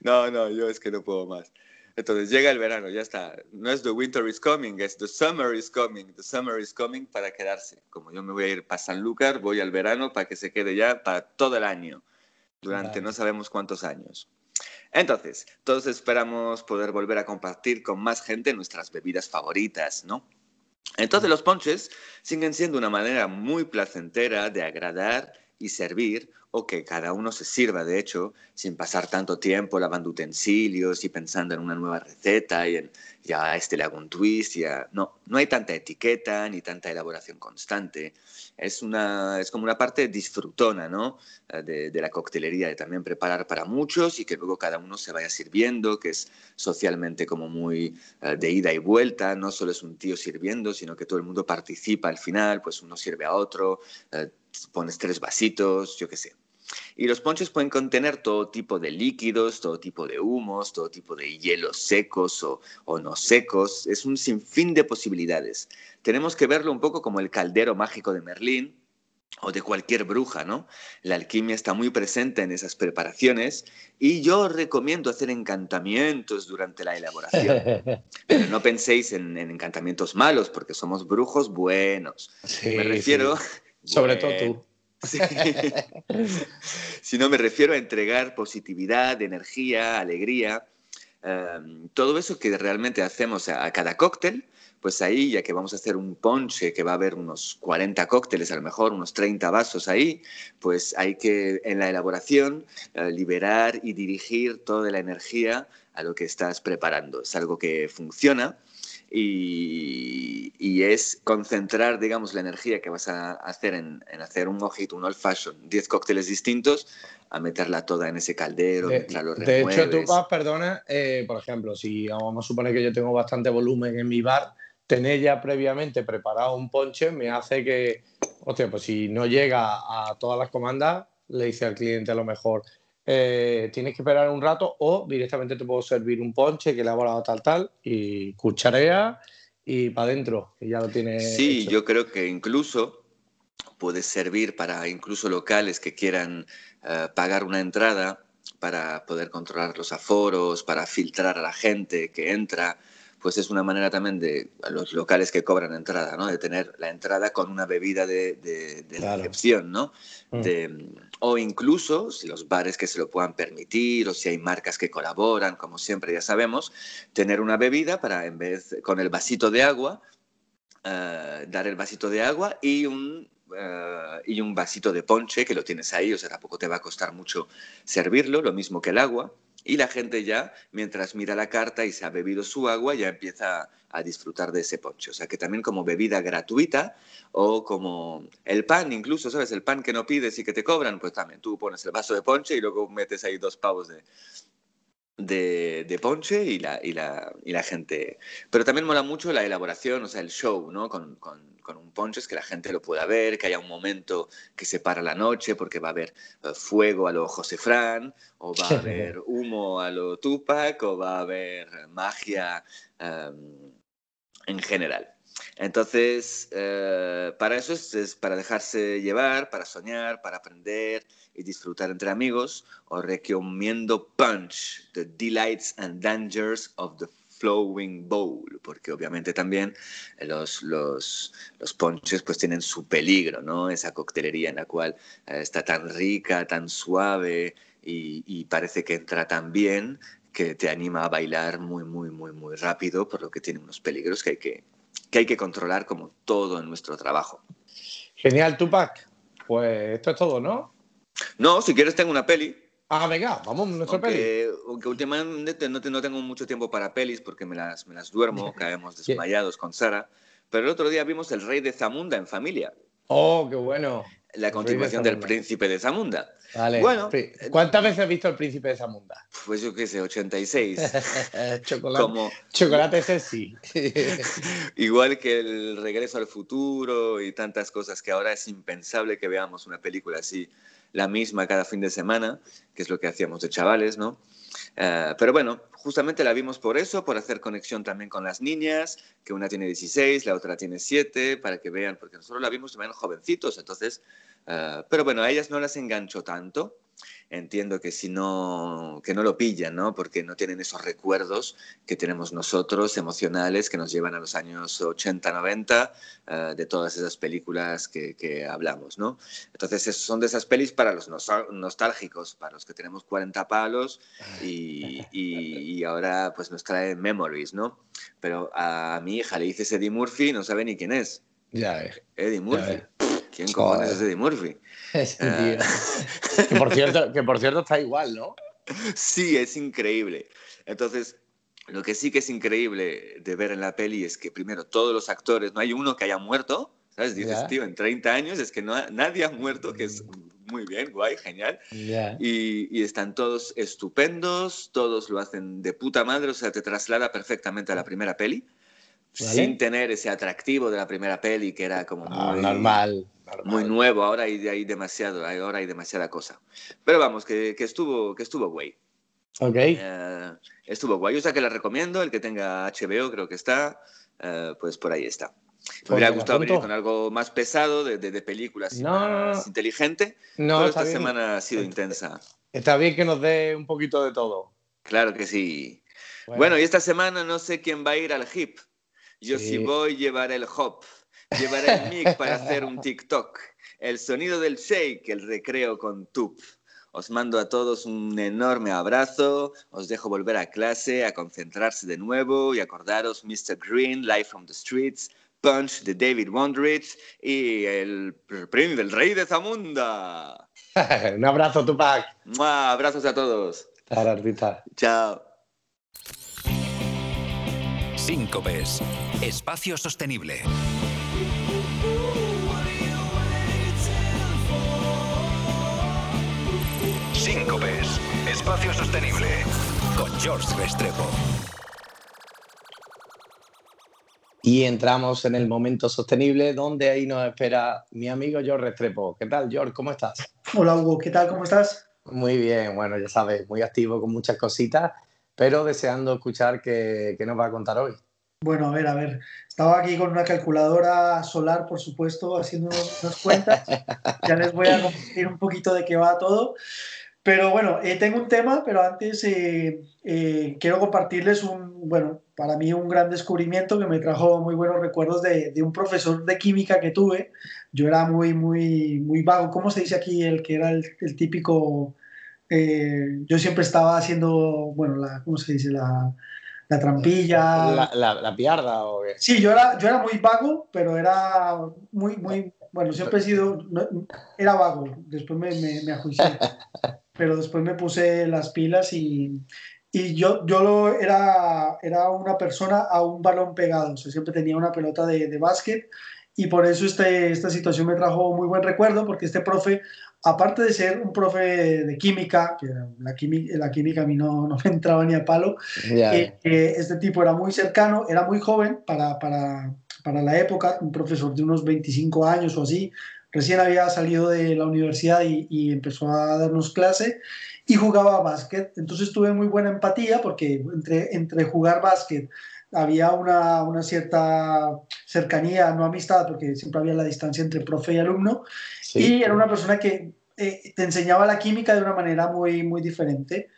D: No, no, yo es que no puedo más. Entonces llega el verano, ya está. No es the winter is coming, es the summer is coming. The summer is coming para quedarse. Como yo me voy a ir para Sanlúcar, voy al verano para que se quede ya para todo el año. Durante
B: Vale.
D: no sabemos cuántos años. Entonces, todos esperamos poder volver a compartir con más gente nuestras bebidas favoritas, ¿no? Entonces los ponches siguen siendo una manera muy placentera de agradar y servir, o que cada uno se sirva, de hecho, sin pasar tanto tiempo lavando utensilios y pensando en una nueva receta y en, ya este le hago un twist, ya... No, no hay tanta etiqueta ni tanta elaboración constante. Es, una, es como una parte disfrutona, ¿no? Eh, De, de la coctelería, de también preparar para muchos y que luego cada uno se vaya sirviendo, que es socialmente como muy eh, de ida y vuelta, no solo es un tío sirviendo, sino que todo el mundo participa al final, pues uno sirve a otro, eh, pones tres vasitos, yo qué sé. Y los ponches pueden contener todo tipo de líquidos, todo tipo de humos, todo tipo de hielos secos o, o no secos. Es un sinfín de posibilidades. Tenemos que verlo un poco como el caldero mágico de Merlín o de cualquier bruja, ¿no? La alquimia está muy presente en esas preparaciones y yo recomiendo hacer encantamientos durante la elaboración. Pero no penséis en, en encantamientos malos porque somos brujos buenos.
B: Sí,
D: Me refiero...
B: sí. Sobre todo tú.
D: Sí. si no me refiero a entregar positividad, energía, alegría, eh, todo eso que realmente hacemos a, a cada cóctel, pues ahí, ya que vamos a hacer un ponche, que va a haber unos 40 cócteles, a lo mejor unos 30 vasos ahí, pues hay que en la elaboración eh, liberar y dirigir toda la energía a lo que estás preparando. Es algo que funciona y, y es concentrar, digamos, la energía que vas a hacer en, en hacer un mojito, un old fashion, 10 cócteles distintos, a meterla toda en ese caldero,
B: De,
D: mientras lo
B: de hecho, tú vas, perdona, eh, por ejemplo, si vamos a suponer que yo tengo bastante volumen en mi bar, tener ya previamente preparado un ponche me hace que, hostia, pues si no llega a todas las comandas, le dice al cliente a lo mejor, eh, tienes que esperar un rato o directamente te puedo servir un ponche que he elaborado tal, tal, y cucharea y para adentro, que ya lo tiene.
D: Sí,
B: hecho.
D: yo creo que incluso puede servir para incluso locales que quieran eh, pagar una entrada para poder controlar los aforos, para filtrar a la gente que entra, pues es una manera también de a los locales que cobran entrada, ¿no? De tener la entrada con una bebida de, de- de
B: Claro.
D: recepción, ¿no?
B: Mm.
D: De- o incluso si los bares que se lo puedan permitir o si hay marcas que colaboran, como siempre ya sabemos, tener una bebida para en vez con el vasito de agua eh, dar el vasito de agua y un, eh, y un vasito de ponche que lo tienes ahí, o sea, tampoco te va a costar mucho servirlo, lo mismo que el agua. Y la gente ya, mientras mira la carta y se ha bebido su agua, ya empieza a disfrutar de ese ponche. O sea, que también como bebida gratuita o como el pan, incluso, ¿sabes? El pan que no pides y que te cobran, pues también tú pones el vaso de ponche y luego metes ahí dos pavos de, de, de ponche y la, y, la, y la gente. Pero también mola mucho la elaboración, o sea, el show, ¿no? Con, con, con un ponche, es que la gente lo pueda ver, que haya un momento que separa la noche, porque va a haber eh, fuego a lo José Fran, o va a haber humo a lo Tupac, o va a haber magia um, en general. Entonces, eh, para eso es, para dejarse llevar, para soñar, para aprender y disfrutar entre amigos. Os recomiendo Punch, The Delights and Dangers of the Flowing Bowl, porque obviamente también los, los, los ponches pues tienen su peligro, ¿no? Esa coctelería en la cual eh, está tan rica, tan suave y, y parece que entra tan bien que te anima a bailar muy, muy, muy, muy rápido, por lo que tiene unos peligros que hay que, que hay que controlar como todo en nuestro trabajo.
B: Genial, Tupac. Pues esto es todo, ¿no?
D: No, si quieres tengo una peli.
B: Ah, venga, vamos, nuestra
D: aunque,
B: peli.
D: Aunque últimamente no, no, tengo mucho tiempo para pelis porque me las, me las duermo, caemos desmayados con Sara. Pero el otro día vimos El Rey de Zamunda en familia.
B: Oh, qué bueno.
D: La continuación del Príncipe de Zamunda.
B: Vale.
D: Bueno,
B: ¿cuántas veces has visto El Príncipe de Zamunda?
D: Pues yo qué sé, 86.
B: Chocolate,
D: Como...
B: Chocolate sexy.
D: Igual que El Regreso al Futuro y tantas cosas que ahora es impensable que veamos una película así la misma cada fin de semana, que es lo que hacíamos de chavales, ¿no? Uh, pero bueno, justamente la vimos por eso, por hacer conexión también con las niñas, que una tiene 16, la otra tiene 7, para que vean, porque nosotros la vimos también jovencitos, entonces, uh, pero bueno, a ellas no las enganchó tanto. Entiendo que si no, que no lo pillan, ¿no? Porque no tienen esos recuerdos que tenemos nosotros, emocionales, que nos llevan a los años 80, 90, uh, de todas esas películas que, que hablamos, ¿no? Entonces, son de esas pelis para los nostálgicos, para los que tenemos 40 palos y, y, y ahora pues nos trae memories, ¿no? Pero a mi hija le dices Eddie Murphy, no sabe ni quién es.
B: Ya ves.
D: Eddie Murphy. ¿Quién cojones es Eddie Murphy?
B: Ese tío. que, por cierto, que por cierto está igual, ¿no?
D: Sí, es increíble. Entonces, lo que sí que es increíble de ver en la peli es que primero todos los actores, no hay uno que haya muerto, ¿sabes? Dices,
B: Ya.
D: tío, en 30 años es que no, nadie ha muerto, que es muy bien, guay, genial.
B: Ya.
D: Y, y están todos estupendos, todos lo hacen de puta madre, o sea, te traslada perfectamente a la primera peli,
B: Vale.
D: sin tener ese atractivo de la primera peli que era como
B: Ah,
D: muy,
B: normal, normal.
D: muy nuevo, ahora hay, hay demasiado, ahora hay demasiada cosa. Pero vamos, que, que estuvo, que estuvo guay.
B: Ok.
D: Eh, estuvo guay, o sea que la recomiendo, el que tenga HBO creo que está, eh, pues por ahí está. Me hubiera
B: me la
D: gustado venir con algo más pesado, de, de, de películas
B: No, no,
D: más
B: no.
D: inteligente,
B: No,
D: pero esta
B: bien.
D: semana ha sido intensa.
B: Está bien que nos dé un poquito de todo.
D: Claro que sí. Bueno, y esta semana no sé quién va a ir al hip. Yo
B: Sí.
D: si voy llevaré el hop, llevaré el mic para hacer un TikTok, el sonido del shake, el recreo con tup. Os mando a todos un enorme abrazo, os dejo volver a clase, a concentrarse de nuevo y acordaros Mr. Green, Live from the Streets, Punch de David Wondrich y el premio del Rey de Zamunda.
B: un abrazo, Tupac.
D: ¡Mua! Abrazos a todos.
B: Artista.
D: Chao.
E: Síncopes. Espacio sostenible. Síncopes. Espacio sostenible. Con George Restrepo.
B: Y entramos en el momento sostenible donde ahí nos espera mi amigo George Restrepo. ¿Qué tal, George? ¿Cómo estás?
F: Hola Hugo, ¿qué tal? ¿Cómo estás?
B: Muy bien, bueno, ya sabes, muy activo con muchas cositas, pero deseando escuchar qué, qué nos va a contar hoy.
F: Bueno, a ver, a ver. Estaba aquí con una calculadora solar, por supuesto, haciendo unas cuentas. Ya les voy a compartir un poquito de qué va todo. Pero bueno, eh, tengo un tema, pero antes eh, eh, quiero compartirles un, bueno, para mí un gran descubrimiento que me trajo muy buenos recuerdos de, de un profesor de química que tuve. Yo era muy, muy, muy vago. ¿Cómo se dice aquí? El que era el, el típico... eh, yo siempre estaba haciendo, bueno, la, ¿cómo se dice? La, la trampilla.
B: ¿La, la, la piarda o qué?
F: Sí, yo era, yo era muy vago, pero era muy, muy, bueno, siempre he sido, no- era vago, después me, me, me ajuicié, pero después me puse las pilas y, y yo, yo lo, era, era una persona a un balón pegado, o sea, siempre tenía una pelota de, de básquet y por eso este, esta situación me trajo muy buen recuerdo, porque este profe, aparte de ser un profe de química, que la química, la química a mí no, no me entraba ni a palo, eh, eh, este tipo era muy cercano, era muy joven para, para, para la época, un profesor de unos 25 años o así, recién había salido de la universidad y, y, empezó a darnos clase y jugaba básquet. Entonces tuve muy buena empatía porque entre, entre jugar básquet había una, una, cierta cercanía, no amistad, porque siempre había la distancia entre profe y alumno, y era una persona que eh, te enseñaba la química de una manera muy, muy diferente.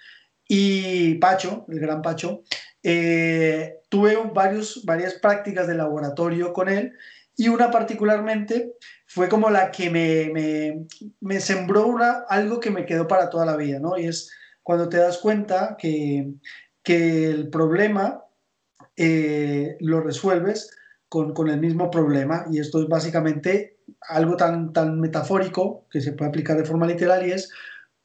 F: Y Pacho, el gran Pacho, eh, tuve varios, varias prácticas de laboratorio con él y una particularmente fue como la que me, me, me, sembró una, algo que me quedó para toda la vida, ¿no? Y es cuando te das cuenta que, que el problema eh, lo resuelves con, con, el mismo problema. Y esto es básicamente algo tan, tan metafórico que se puede aplicar de forma literal y es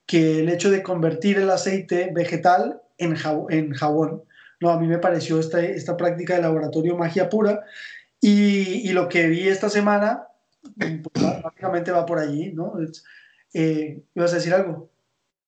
F: que el hecho de convertir el aceite vegetal en, jabón, en jabón. No, a mí me pareció esta, esta práctica de laboratorio magia pura y, y lo que vi esta semana pues, básicamente va por allí, ¿no? Eh, ¿Ibas a decir algo?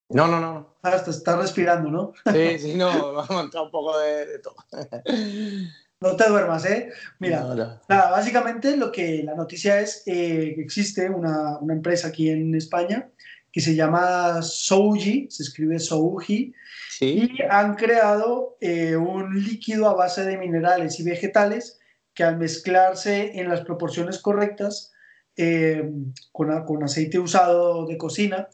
B: No, no, no.
F: Ah, estás respirando, ¿no?
B: Sí, sí, no, vamos a entrar un poco de, todo.
F: No te duermas, ¿eh? Mira, nada, básicamente lo que la noticia es eh, que existe una, una, empresa aquí en España que se llama Souji, se escribe Souji, ¿Sí? y han creado eh, un líquido a base de minerales y vegetales que al mezclarse en las proporciones correctas eh, con, con aceite usado de cocina,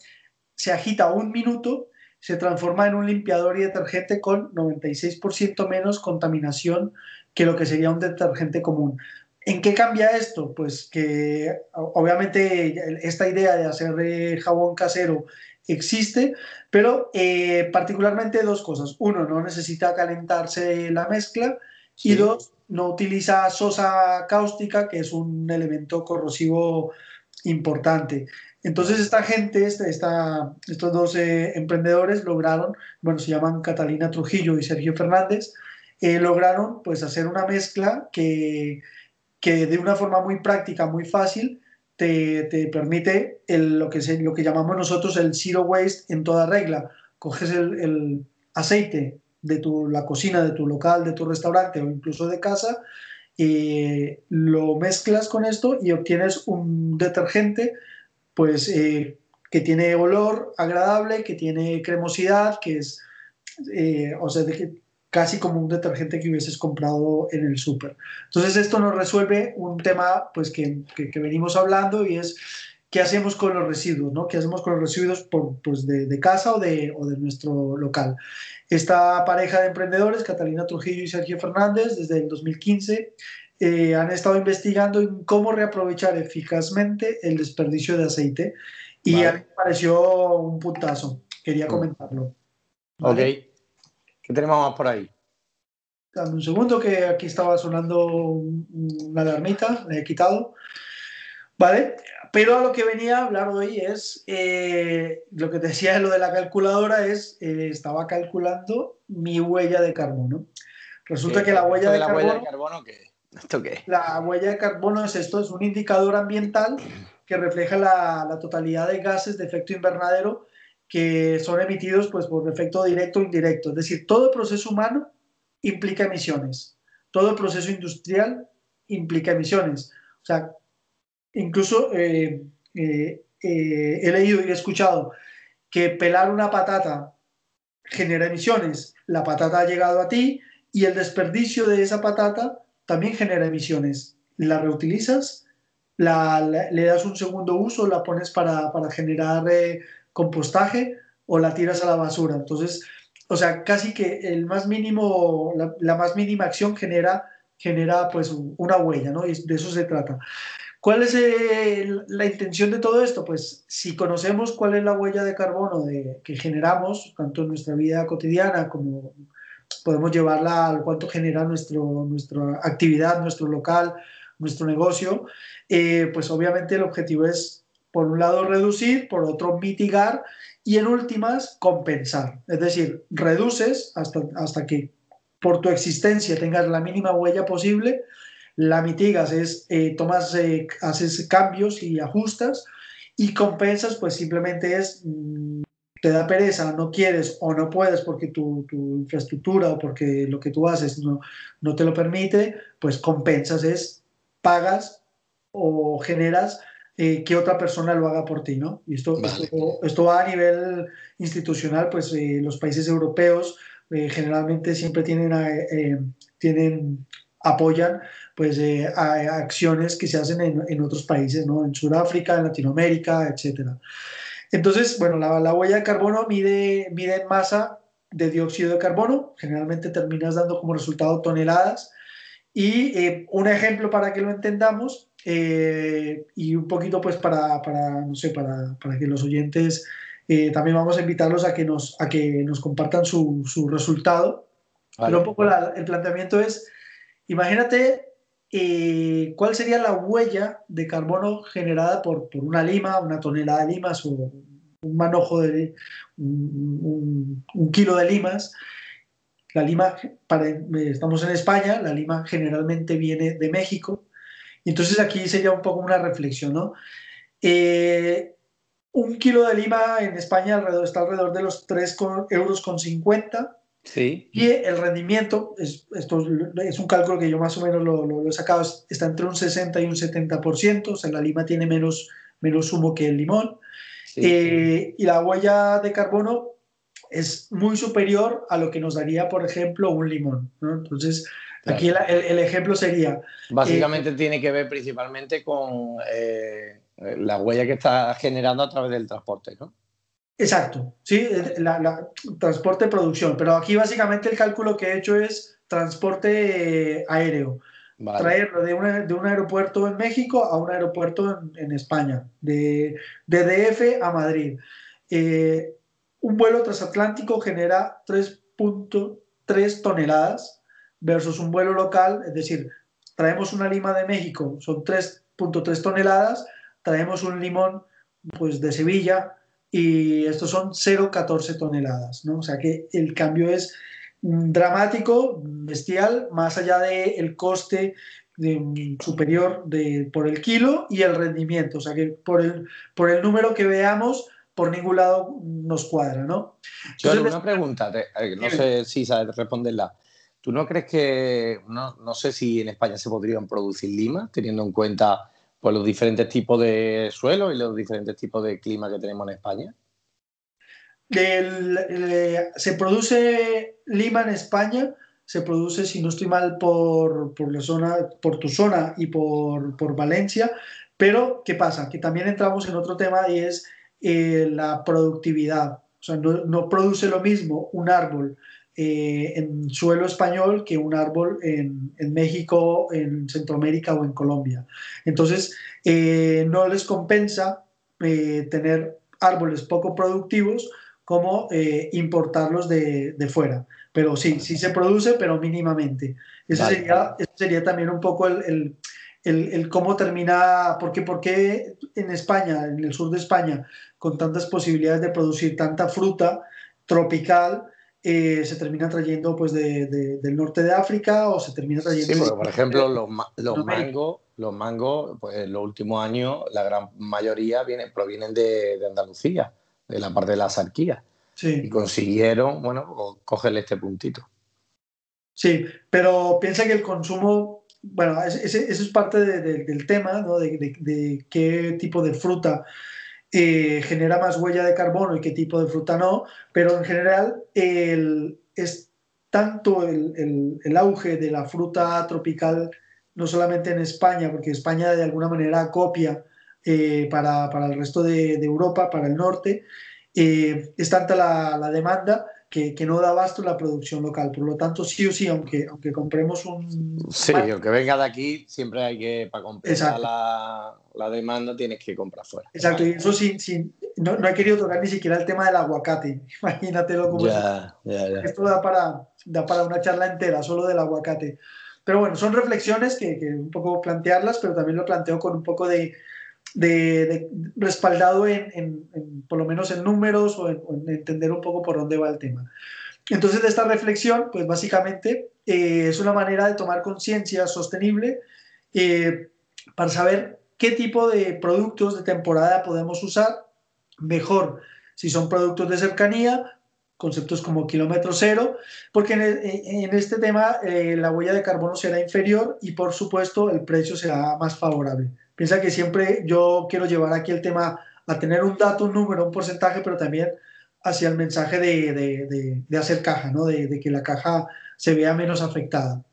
F: se agita un minuto, se transforma en un limpiador y detergente con 96% menos contaminación que lo que sería un detergente común. ¿En qué cambia esto? Pues que obviamente esta idea de hacer eh, jabón casero existe, pero eh, particularmente dos cosas. Uno, no necesita calentarse la mezcla y dos, no utiliza sosa cáustica, que es un elemento corrosivo importante. Entonces esta gente, esta, estos dos eh, emprendedores lograron, bueno, se llaman Catalina Trujillo y Sergio Fernández, eh, lograron pues hacer una mezcla que, que, de una forma muy práctica, muy fácil, te, te permite el, lo, que se, lo que llamamos nosotros el zero waste en toda regla. Coges el, aceite de tu, la cocina de tu local, de tu restaurante o incluso de casa, y lo mezclas con esto y obtienes un detergente pues eh, que tiene olor agradable, que tiene cremosidad, que es, eh, o sea, de casi como un detergente que hubieses comprado en el súper. Entonces esto nos resuelve un tema pues que, que, venimos hablando y es qué hacemos con los residuos, ¿no? ¿Qué hacemos con los residuos por, pues de, de, casa o de, o de nuestro local? Esta pareja de emprendedores, Catalina Trujillo y Sergio Fernández, desde el 2015 eh, han estado investigando en cómo reaprovechar eficazmente el desperdicio de aceite y a mí me pareció un puntazo. Quería mm. comentarlo.
B: Ok. ¿Qué tenemos más por ahí?
F: Dame un segundo que aquí estaba sonando una alarmita, la he quitado. ¿Vale? Pero a lo que venía a hablar hoy es, eh, lo que te decía lo de la calculadora es, eh, estaba calculando mi huella de carbono. Resulta que la huella de,
B: la
F: carbono...
B: Huella de carbono ¿qué?
F: La huella de carbono es esto, es un indicador ambiental que refleja la, la totalidad de gases de efecto invernadero que son emitidos pues, por efecto directo o indirecto. Es decir, todo proceso humano implica emisiones, todo proceso industrial implica emisiones. O sea, incluso eh, eh, eh, he leído y he escuchado que pelar una patata genera emisiones. La patata ha llegado a ti y el desperdicio de esa patata también genera emisiones. La reutilizas, la, le das un segundo uso, la pones para, para generar eh, compostaje o la tiras a la basura. Entonces, o sea, casi que el más mínimo, la, la más mínima acción genera, genera pues una huella, ¿no? Y de eso se trata. ¿Cuál es eh, la intención de todo esto? Pues si conocemos cuál es la huella de carbono de, que generamos, tanto en nuestra vida cotidiana como podemos llevarla al cuánto genera nuestro, nuestra actividad, nuestro local, nuestro negocio, eh, pues obviamente el objetivo es, por un lado, reducir, por otro, mitigar y en últimas, compensar. Es decir, reduces hasta, hasta que por tu existencia tengas la mínima huella posible, la mitigas es, eh, tomas, eh, haces cambios y ajustas y compensas, pues simplemente es, mm, te da pereza, no quieres o no puedes porque tu, tu, infraestructura o porque lo que tú haces no, no te lo permite, pues compensas es, pagas o generas eh, que otra persona lo haga por ti, ¿no? Y esto, esto, va a nivel institucional, pues eh, los países europeos eh, generalmente siempre tienen, tienen apoyan pues acciones que se hacen en, en, otros países, ¿no? En Sudáfrica, en Latinoamérica, etcétera. Entonces, bueno, la, la, huella de carbono mide, mide en masa de dióxido de carbono, generalmente terminas dando como resultado toneladas. Y un ejemplo para que lo entendamos eh, y un poquito pues para, para no sé, para, para, que los oyentes eh, también vamos a invitarlos a que nos, a que nos compartan su, su resultado. Pero un poco el planteamiento es, imagínate eh, cuál sería la huella de carbono generada por, por, una lima, una tonelada de limas o un manojo de un, kilo de limas. La lima, para, estamos en España, la lima generalmente viene de México, entonces aquí sería un poco una reflexión, ¿no? Eh, un kilo de lima en España está alrededor de los 3 euros con 50.
B: Sí.
F: Y el rendimiento, es, esto es un cálculo que yo más o menos lo, lo, he sacado, está entre un 60 y un 70%, o sea, la lima tiene menos, menos humo que el limón. Sí, eh, sí. Y la huella de carbono es muy superior a lo que nos daría, por ejemplo, un limón. ¿no? Entonces, Aquí el, el, ejemplo sería...
B: Básicamente eh, tiene que ver principalmente con eh, la huella que está generando a través del transporte, ¿no?
F: Exacto, sí, la, la transporte-producción, pero aquí básicamente el cálculo que he hecho es transporte eh, aéreo. Vale. Traerlo de, una, de, un aeropuerto en México a un aeropuerto en, en España, de, de, DF a Madrid. Eh, un vuelo transatlántico genera 3.3 toneladas versus un vuelo local, es decir, traemos una lima de México, son 3.3 toneladas, traemos un limón pues de Sevilla y estos son 0,14 toneladas, ¿no? O sea que el cambio es dramático, bestial, más allá del el coste de, superior de, por el kilo y el rendimiento, o sea que por el, por el número que veamos, por ningún lado nos cuadra, ¿no?
B: Entonces, Yo una pregunta, no sé si sabes responderla. ¿Tú no crees que, no, no, sé si en España se podrían producir limas, teniendo en cuenta pues, los diferentes tipos de suelo y los diferentes tipos de clima que tenemos en España?
F: Se produce lima en España, se produce, si no estoy mal, por, por la zona, por tu zona y por, por, Valencia, pero ¿qué pasa? Que también entramos en otro tema y es eh, la productividad. O sea, no produce lo mismo un árbol eh, en suelo español que un árbol en, en, México, en Centroamérica o en Colombia. Entonces, eh, no les compensa eh, tener árboles poco productivos como eh, importarlos de, de, fuera. Pero sí, sí se produce, pero mínimamente. Eso, vale. sería, eso sería también un poco el, el, el, el cómo termina, porque, porque en España, en el sur de España, con tantas posibilidades de producir tanta fruta tropical, eh, se termina trayendo pues de, de, del norte de África o se termina trayendo...
B: Sí, porque por ejemplo los, los mangos, los mangos, pues en los últimos años la gran mayoría viene, provienen de, de Andalucía, de la parte de la sarquía.
F: Sí.
B: Y consiguieron, bueno, cogerle este puntito.
F: Sí, pero piensa que el consumo, bueno, ese, ese es parte de, de, del tema, ¿no? De, de, qué tipo de fruta eh, genera más huella de carbono y qué tipo de fruta no, pero en general el, es tanto el, auge de la fruta tropical, no solamente en España, porque España de alguna manera copia eh, para, para, el resto de, Europa, para el norte, eh, es tanta la demanda que, que, no da abasto la producción local. Por lo tanto, sí o sí, aunque, aunque compremos un...
B: Sí, aunque venga de aquí, siempre hay que, para compensar la, la, demanda, tienes que comprar fuera.
F: Exacto, y eso sí, sí no, no, he querido tocar ni siquiera el tema del aguacate. Imagínatelo como
B: ya, ya, ya.
F: Esto da para, da para una charla entera, solo del aguacate. Pero bueno, son reflexiones que, que un poco plantearlas, pero también lo planteo con un poco de, de, respaldado en, por lo menos en números o en, en, entender un poco por dónde va el tema. Entonces, de esta reflexión, pues básicamente eh, es una manera de tomar conciencia sostenible eh, para saber qué tipo de productos de temporada podemos usar mejor. Si son productos de cercanía, conceptos como kilómetro cero, porque en, este tema eh, la huella de carbono será inferior y por supuesto el precio será más favorable. Piensa que siempre yo quiero llevar aquí el tema a tener un dato, un número, un porcentaje, pero también hacia el mensaje de, hacer caja, ¿no? de, que la caja se vea menos afectada.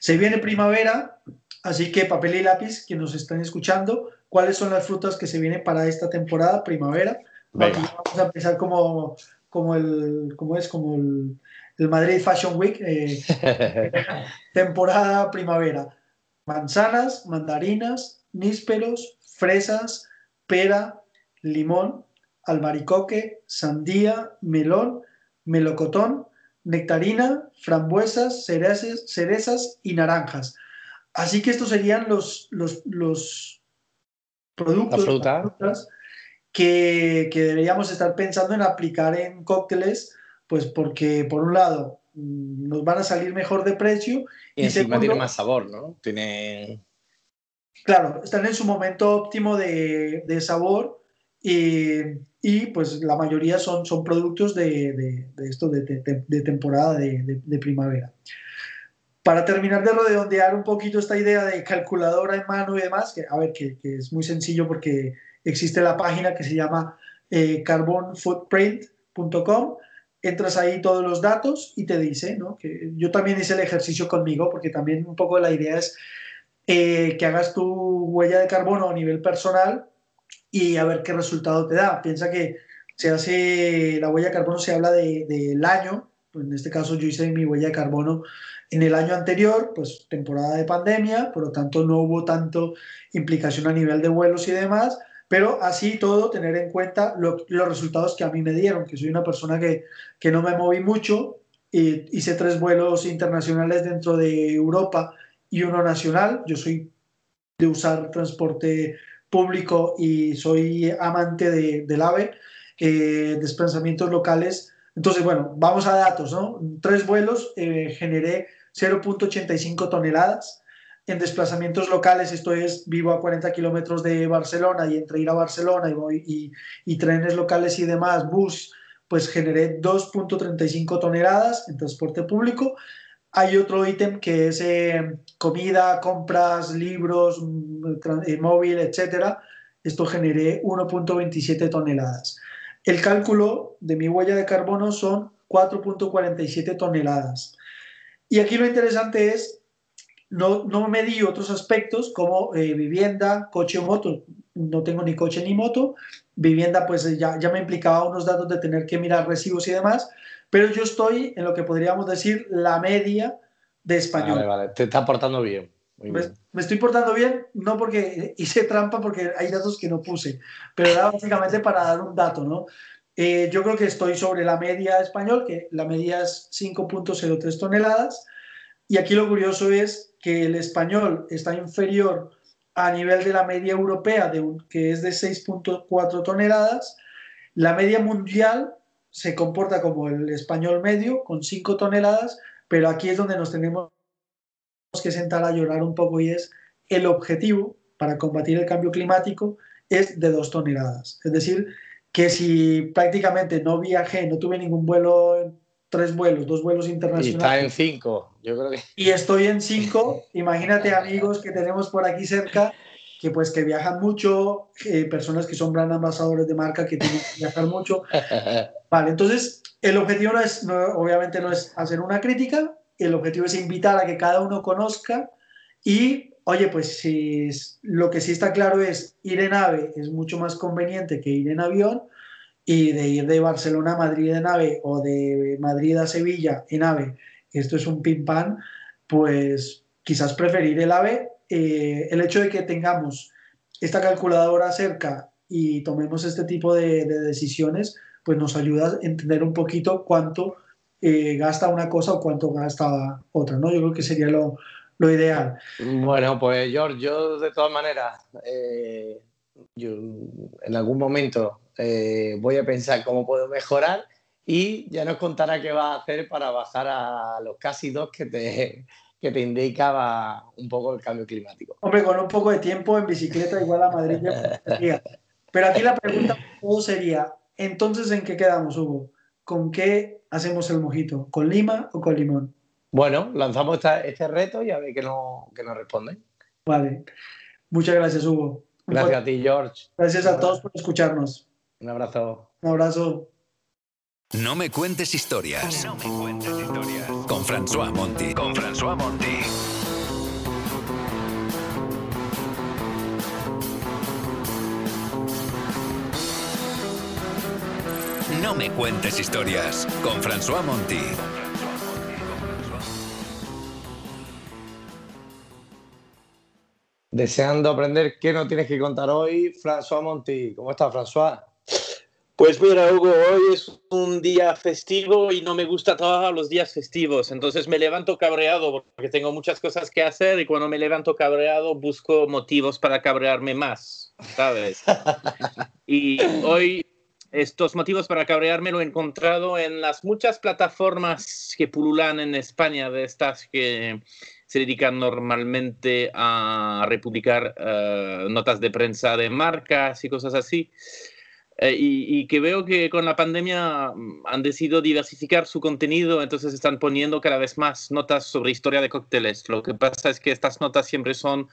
F: Se viene primavera, así que papel y lápiz, que nos están escuchando, ¿cuáles son las frutas que se vienen para esta temporada, primavera? vamos a empezar como, como, el, como es, como el, Madrid Fashion Week, eh, temporada primavera. Manzanas, mandarinas, nísperos, fresas, pera, limón, albaricoque, sandía, melón, melocotón, nectarina, frambuesas, cerezas, cerezas y naranjas. Así que estos serían los, los, los productos que, que, deberíamos estar pensando en aplicar en cócteles, pues porque por un lado mm, nos van a salir mejor de precio
B: y, encima tiene más sabor, ¿no? Tiene...
F: Claro, están en su momento óptimo de, de sabor y, pues la mayoría son, son productos de, esto de, temporada de, primavera. Para terminar de redondear un poquito esta idea de calculadora en mano y demás, que a ver, que, es muy sencillo porque existe la página que se llama eh, carbonfootprint.com, entras ahí todos los datos y te dice, ¿no? Que yo también hice el ejercicio conmigo porque también un poco la idea es eh, que hagas tu huella de carbono a nivel personal y a ver qué resultado te da. Piensa que se hace la huella de carbono, se habla del de, año, pues en este caso yo hice mi huella de carbono en el año anterior, pues temporada de pandemia, por lo tanto no hubo tanto implicación a nivel de vuelos y demás, pero así todo tener en cuenta los resultados que a mí me dieron, que soy una persona que, que no me moví mucho, y hice tres vuelos internacionales dentro de Europa y uno nacional, yo soy de usar transporte público y soy amante de, del AVE, eh, desplazamientos locales. Entonces, bueno, vamos a datos, ¿no? Tres vuelos eh, generé 0.85 toneladas. En desplazamientos locales, esto es, vivo a 40 kilómetros de Barcelona y entre ir a Barcelona y, voy, y, y trenes locales y demás, bus, pues generé 2.35 toneladas en transporte público hay otro ítem que es eh, comida, compras, libros, mm, eh, móvil, etcétera. Esto generé 1.27 toneladas. El cálculo de mi huella de carbono son 4.47 toneladas. Y aquí lo interesante es, no, no medí otros aspectos como eh, vivienda, coche o moto. No tengo ni coche ni moto. Vivienda, pues ya, ya me implicaba unos datos de tener que mirar recibos y demás pero yo estoy en lo que podríamos decir la media de español.
B: Vale, vale, te estás portando bien.
F: Me, estoy portando bien, no porque hice trampa, porque hay datos que no puse, pero era básicamente para dar un dato, ¿no? Eh, yo creo que estoy sobre la media español, que la media es 5.03 toneladas, y aquí lo curioso es que el español está inferior a nivel de la media europea, de que es de 6.4 toneladas, la media mundial se comporta como el español medio, con 5 toneladas, pero aquí es donde nos tenemos que sentar a llorar un poco y es el objetivo para combatir el cambio climático es de 2 toneladas. Es decir, que si prácticamente no viajé, no tuve ningún vuelo, tres vuelos, dos vuelos internacionales. Y
B: está en cinco, yo creo que.
F: Y estoy en cinco, imagínate amigos que tenemos por aquí cerca que pues que viajan mucho, eh, personas que son brand ambasadores de marca que tienen que viajar mucho. Vale, entonces el objetivo no es, obviamente no es hacer una crítica, el objetivo es invitar a que cada uno conozca y, oye, pues si lo que sí está claro es ir en ave es mucho más conveniente que ir en avión y de ir de Barcelona a Madrid en ave o de Madrid a Sevilla en ave, esto es un pim pam, pues quizás preferir el ave eh, el hecho de que tengamos esta calculadora cerca y tomemos este tipo de, decisiones, pues nos ayuda a entender un poquito cuánto eh, gasta una cosa o cuánto gasta otra, ¿no? Yo creo que sería lo, ideal.
B: Bueno, pues George, yo de todas maneras, eh, yo en algún momento voy a pensar cómo puedo mejorar y ya nos contará qué va a hacer para bajar a los casi dos que te, que te indicaba un poco el cambio climático.
F: Hombre, con un poco de tiempo en bicicleta igual a Madrid ya Pero aquí la pregunta sería, entonces, ¿en qué quedamos, Hugo? ¿Con qué hacemos el mojito? ¿Con lima o con limón?
B: Bueno, lanzamos este reto y a ver qué, no, qué nos responden.
F: Vale. Muchas gracias, Hugo.
B: Gracias a ti, George.
F: Gracias a todos por escucharnos.
B: Un abrazo.
F: Un abrazo.
E: No me cuentes historias. No me cuentes historias. François Monti. Con François Monti. No me cuentes historias. Con François Monti.
B: Deseando aprender qué no tienes que contar hoy, François Monti. ¿Cómo estás, François?
G: Pues mira, Hugo, hoy es un día festivo y no me gusta trabajar los días festivos. Entonces me levanto cabreado porque tengo muchas cosas que hacer y cuando me levanto cabreado busco motivos para cabrearme más, ¿sabes? y hoy estos motivos para cabrearme lo he encontrado en las muchas plataformas que pululan en España, de estas que se dedican normalmente a republicar eh, notas de prensa de marcas y cosas así. Eh, y, que veo que con la pandemia mm, han decidido diversificar su contenido, entonces están poniendo cada vez más notas sobre historia de cócteles. Lo que pasa es que estas notas siempre son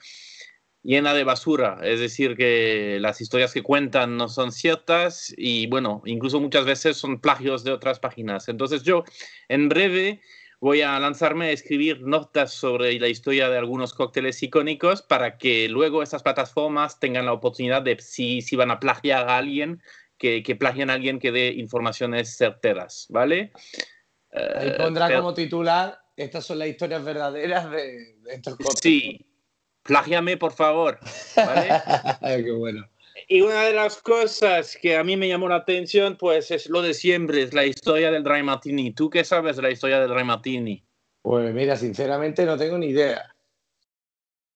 G: llenas de basura, es decir, que las historias que cuentan no son ciertas y bueno, incluso muchas veces son plagios de otras páginas. Entonces yo en breve voy a lanzarme a escribir notas sobre la historia de algunos cócteles icónicos para que luego esas plataformas tengan la oportunidad de, si, si van a plagiar a alguien, que, que plagien a alguien que dé informaciones certeras, ¿vale?
B: Ahí eh, pondrá como titular, estas son las historias verdaderas de, estos cócteles.
G: Sí, plágiame por favor, ¿vale?
B: Qué bueno.
G: Y una de las cosas que a mí me llamó la atención, pues es lo de siempre, es la historia del Dry Martini. ¿Tú qué sabes de la historia del Dry Martini?
B: Pues mira, sinceramente no tengo ni idea.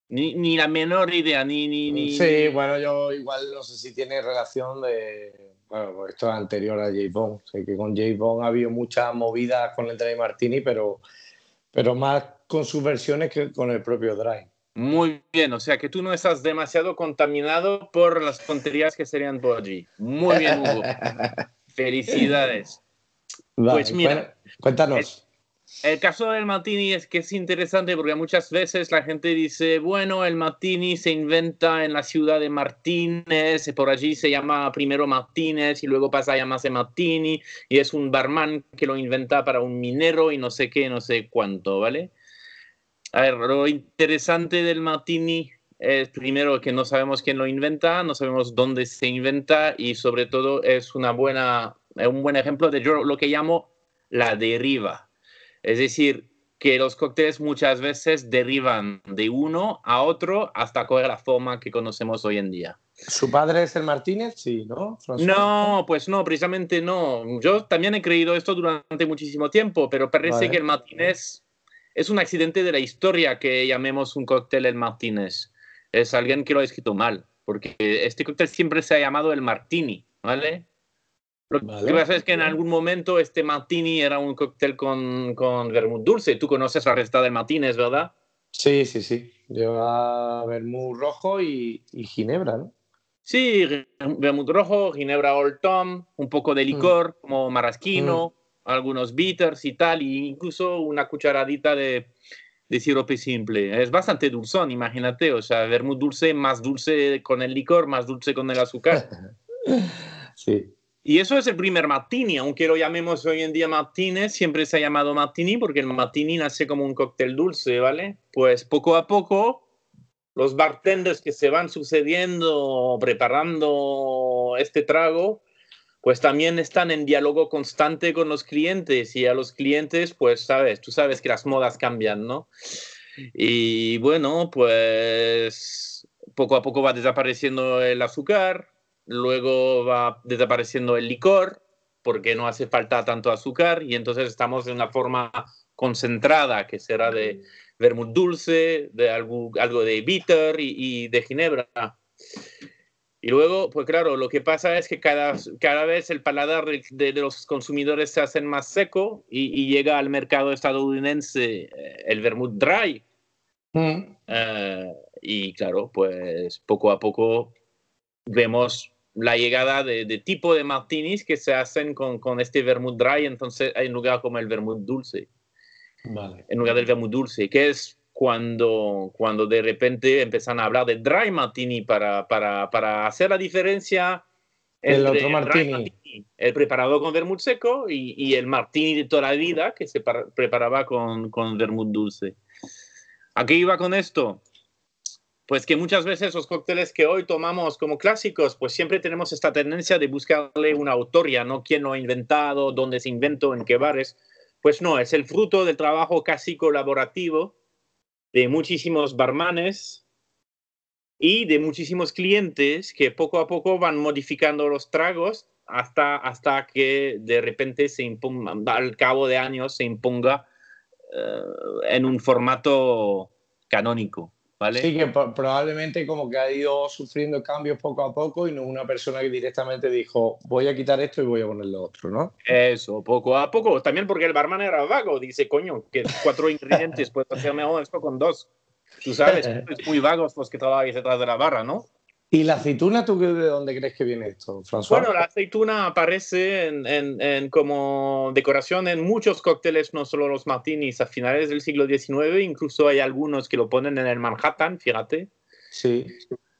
G: Ni, ni la menor idea, ni, ni, ni...
B: Sí, bueno, yo igual no sé si tiene relación de... Bueno, pues esto es anterior a J. Bond. Sé que con J. Bond ha habido muchas movidas con el Dry Martini, pero, pero más con sus versiones que con el propio Dry.
G: Muy bien, o sea que tú no estás demasiado contaminado por las tonterías que serían por allí. Muy bien, Hugo. Felicidades.
B: pues mira, cuéntanos.
G: El, caso del Martini es que es interesante porque muchas veces la gente dice, bueno, el Martini se inventa en la ciudad de Martínez, por allí se llama primero Martínez y luego pasa a llamarse Martini y es un barman que lo inventa para un minero y no sé qué, no sé cuánto, ¿vale? A ver, lo interesante del martini es primero que no sabemos quién lo inventa, no sabemos dónde se inventa y sobre todo es una buena, un buen ejemplo de lo que llamo la deriva. Es decir, que los cócteles muchas veces derivan de uno a otro hasta coger la forma que conocemos hoy en día.
B: ¿Su padre es el Martínez? Sí, ¿no?
G: No, pues no, precisamente no. Yo también he creído esto durante muchísimo tiempo, pero parece que el Martínez es un accidente de la historia que llamemos un cóctel el Martínez. Es alguien que lo ha escrito mal, porque este cóctel siempre se ha llamado el Martini, ¿vale? Lo que pasa es que en algún momento este Martini era un cóctel con, con vermut dulce. Tú conoces la receta del Martínez, ¿verdad?
B: Sí, sí, sí. Lleva vermut rojo y, ginebra, ¿no?
G: Sí, vermut rojo, ginebra Old Tom, un poco de licor mm. como marasquino, algunos bitters y tal, e incluso una cucharadita de, de sirope simple. Es bastante dulzón, imagínate, o sea, vermut dulce, más dulce con el licor, más dulce con el azúcar.
B: sí.
G: Y eso es el primer martini, aunque lo llamemos hoy en día martini, siempre se ha llamado martini porque el martini nace como un cóctel dulce, ¿vale? Pues poco a poco los bartenders que se van sucediendo preparando este trago, pues también están en diálogo constante con los clientes y a los clientes, pues sabes, tú sabes que las modas cambian, ¿no? Y bueno, pues poco a poco va desapareciendo el azúcar, luego va desapareciendo el licor, porque no hace falta tanto azúcar, y entonces estamos en una forma concentrada, que será de vermut dulce, de algo, algo de bitter y, y de ginebra. Y luego, pues claro, lo que pasa es que cada, cada vez el paladar de, los consumidores se hace más seco y, llega al mercado estadounidense eh, el vermouth dry. Mm. Eh, y claro, pues poco a poco vemos la llegada de, tipo de martinis que se hacen con, con, este vermouth dry, entonces hay un lugar como el vermouth dulce. Vale. En lugar del vermouth dulce, que es cuando, cuando de repente empiezan a hablar de dry martini para, para, para hacer la diferencia
B: el otro martini.
G: el preparado con vermouth seco y, y, el martini de toda la vida que se preparaba con, con vermouth dulce. ¿A qué iba con esto? Pues que muchas veces los cócteles que hoy tomamos como clásicos, pues siempre tenemos esta tendencia de buscarle una autoría, ¿no? ¿Quién lo ha inventado? ¿Dónde se inventó? ¿En qué bares? Pues no, es el fruto del trabajo casi colaborativo de muchísimos barmanes y de muchísimos clientes que poco a poco van modificando los tragos hasta, hasta que de repente se imponga, al cabo de años se imponga eh, en un formato canónico. ¿Vale?
B: Sí, que probablemente como que ha ido sufriendo cambios poco a poco y no una persona que directamente dijo voy a quitar esto y voy a poner lo otro, ¿no?
G: Eso, poco a poco. También porque el barman era vago, dice, coño, que cuatro ingredientes puedo hacer mejor esto con dos. Tú sabes, es muy vagos los que trabajan detrás de la barra, ¿no?
B: ¿Y la aceituna, tú de dónde crees que viene esto, François?
G: Bueno, la aceituna aparece en, en, como decoración en muchos cócteles, no solo los martinis, a finales del siglo XIX, incluso hay algunos que lo ponen en el Manhattan, fíjate.
B: Sí.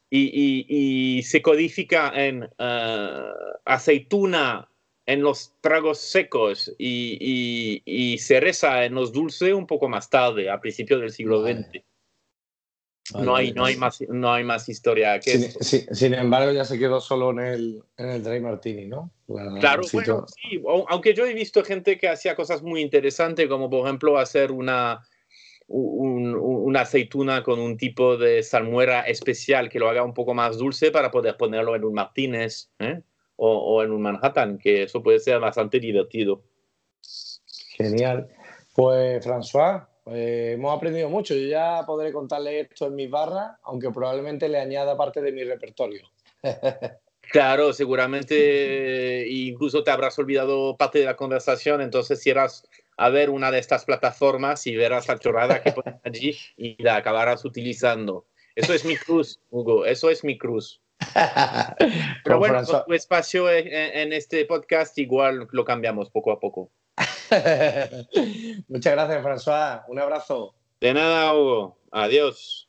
G: Y, y, se codifica en eh, aceituna en los tragos secos y, y, cereza en los dulces un poco más tarde, a principios del siglo XX no, hay, no, hay más, no hay más historia que
B: sin, sin, embargo, ya se quedó solo en el, en el Dry Martini, ¿no?
G: claro, bueno, sí. Aunque yo he visto gente que hacía cosas muy interesantes, como por ejemplo hacer una, una aceituna con un tipo de salmuera especial que lo haga un poco más dulce para poder ponerlo en un Martínez ¿eh? o, o en un Manhattan, que eso puede ser bastante divertido.
B: Genial. Pues, François, eh, hemos aprendido mucho. Yo ya podré contarle esto en mis barras, aunque probablemente le añada parte de mi repertorio.
G: Claro, seguramente incluso te habrás olvidado parte de la conversación, entonces si eras a ver una de estas plataformas y verás la chorrada que ponen allí y la acabarás utilizando. Eso es mi cruz, Hugo, eso es mi cruz. Pero bueno, tu espacio en este podcast igual lo cambiamos poco a poco.
B: Muchas gracias, François. Un abrazo.
G: De nada, Hugo. Adiós.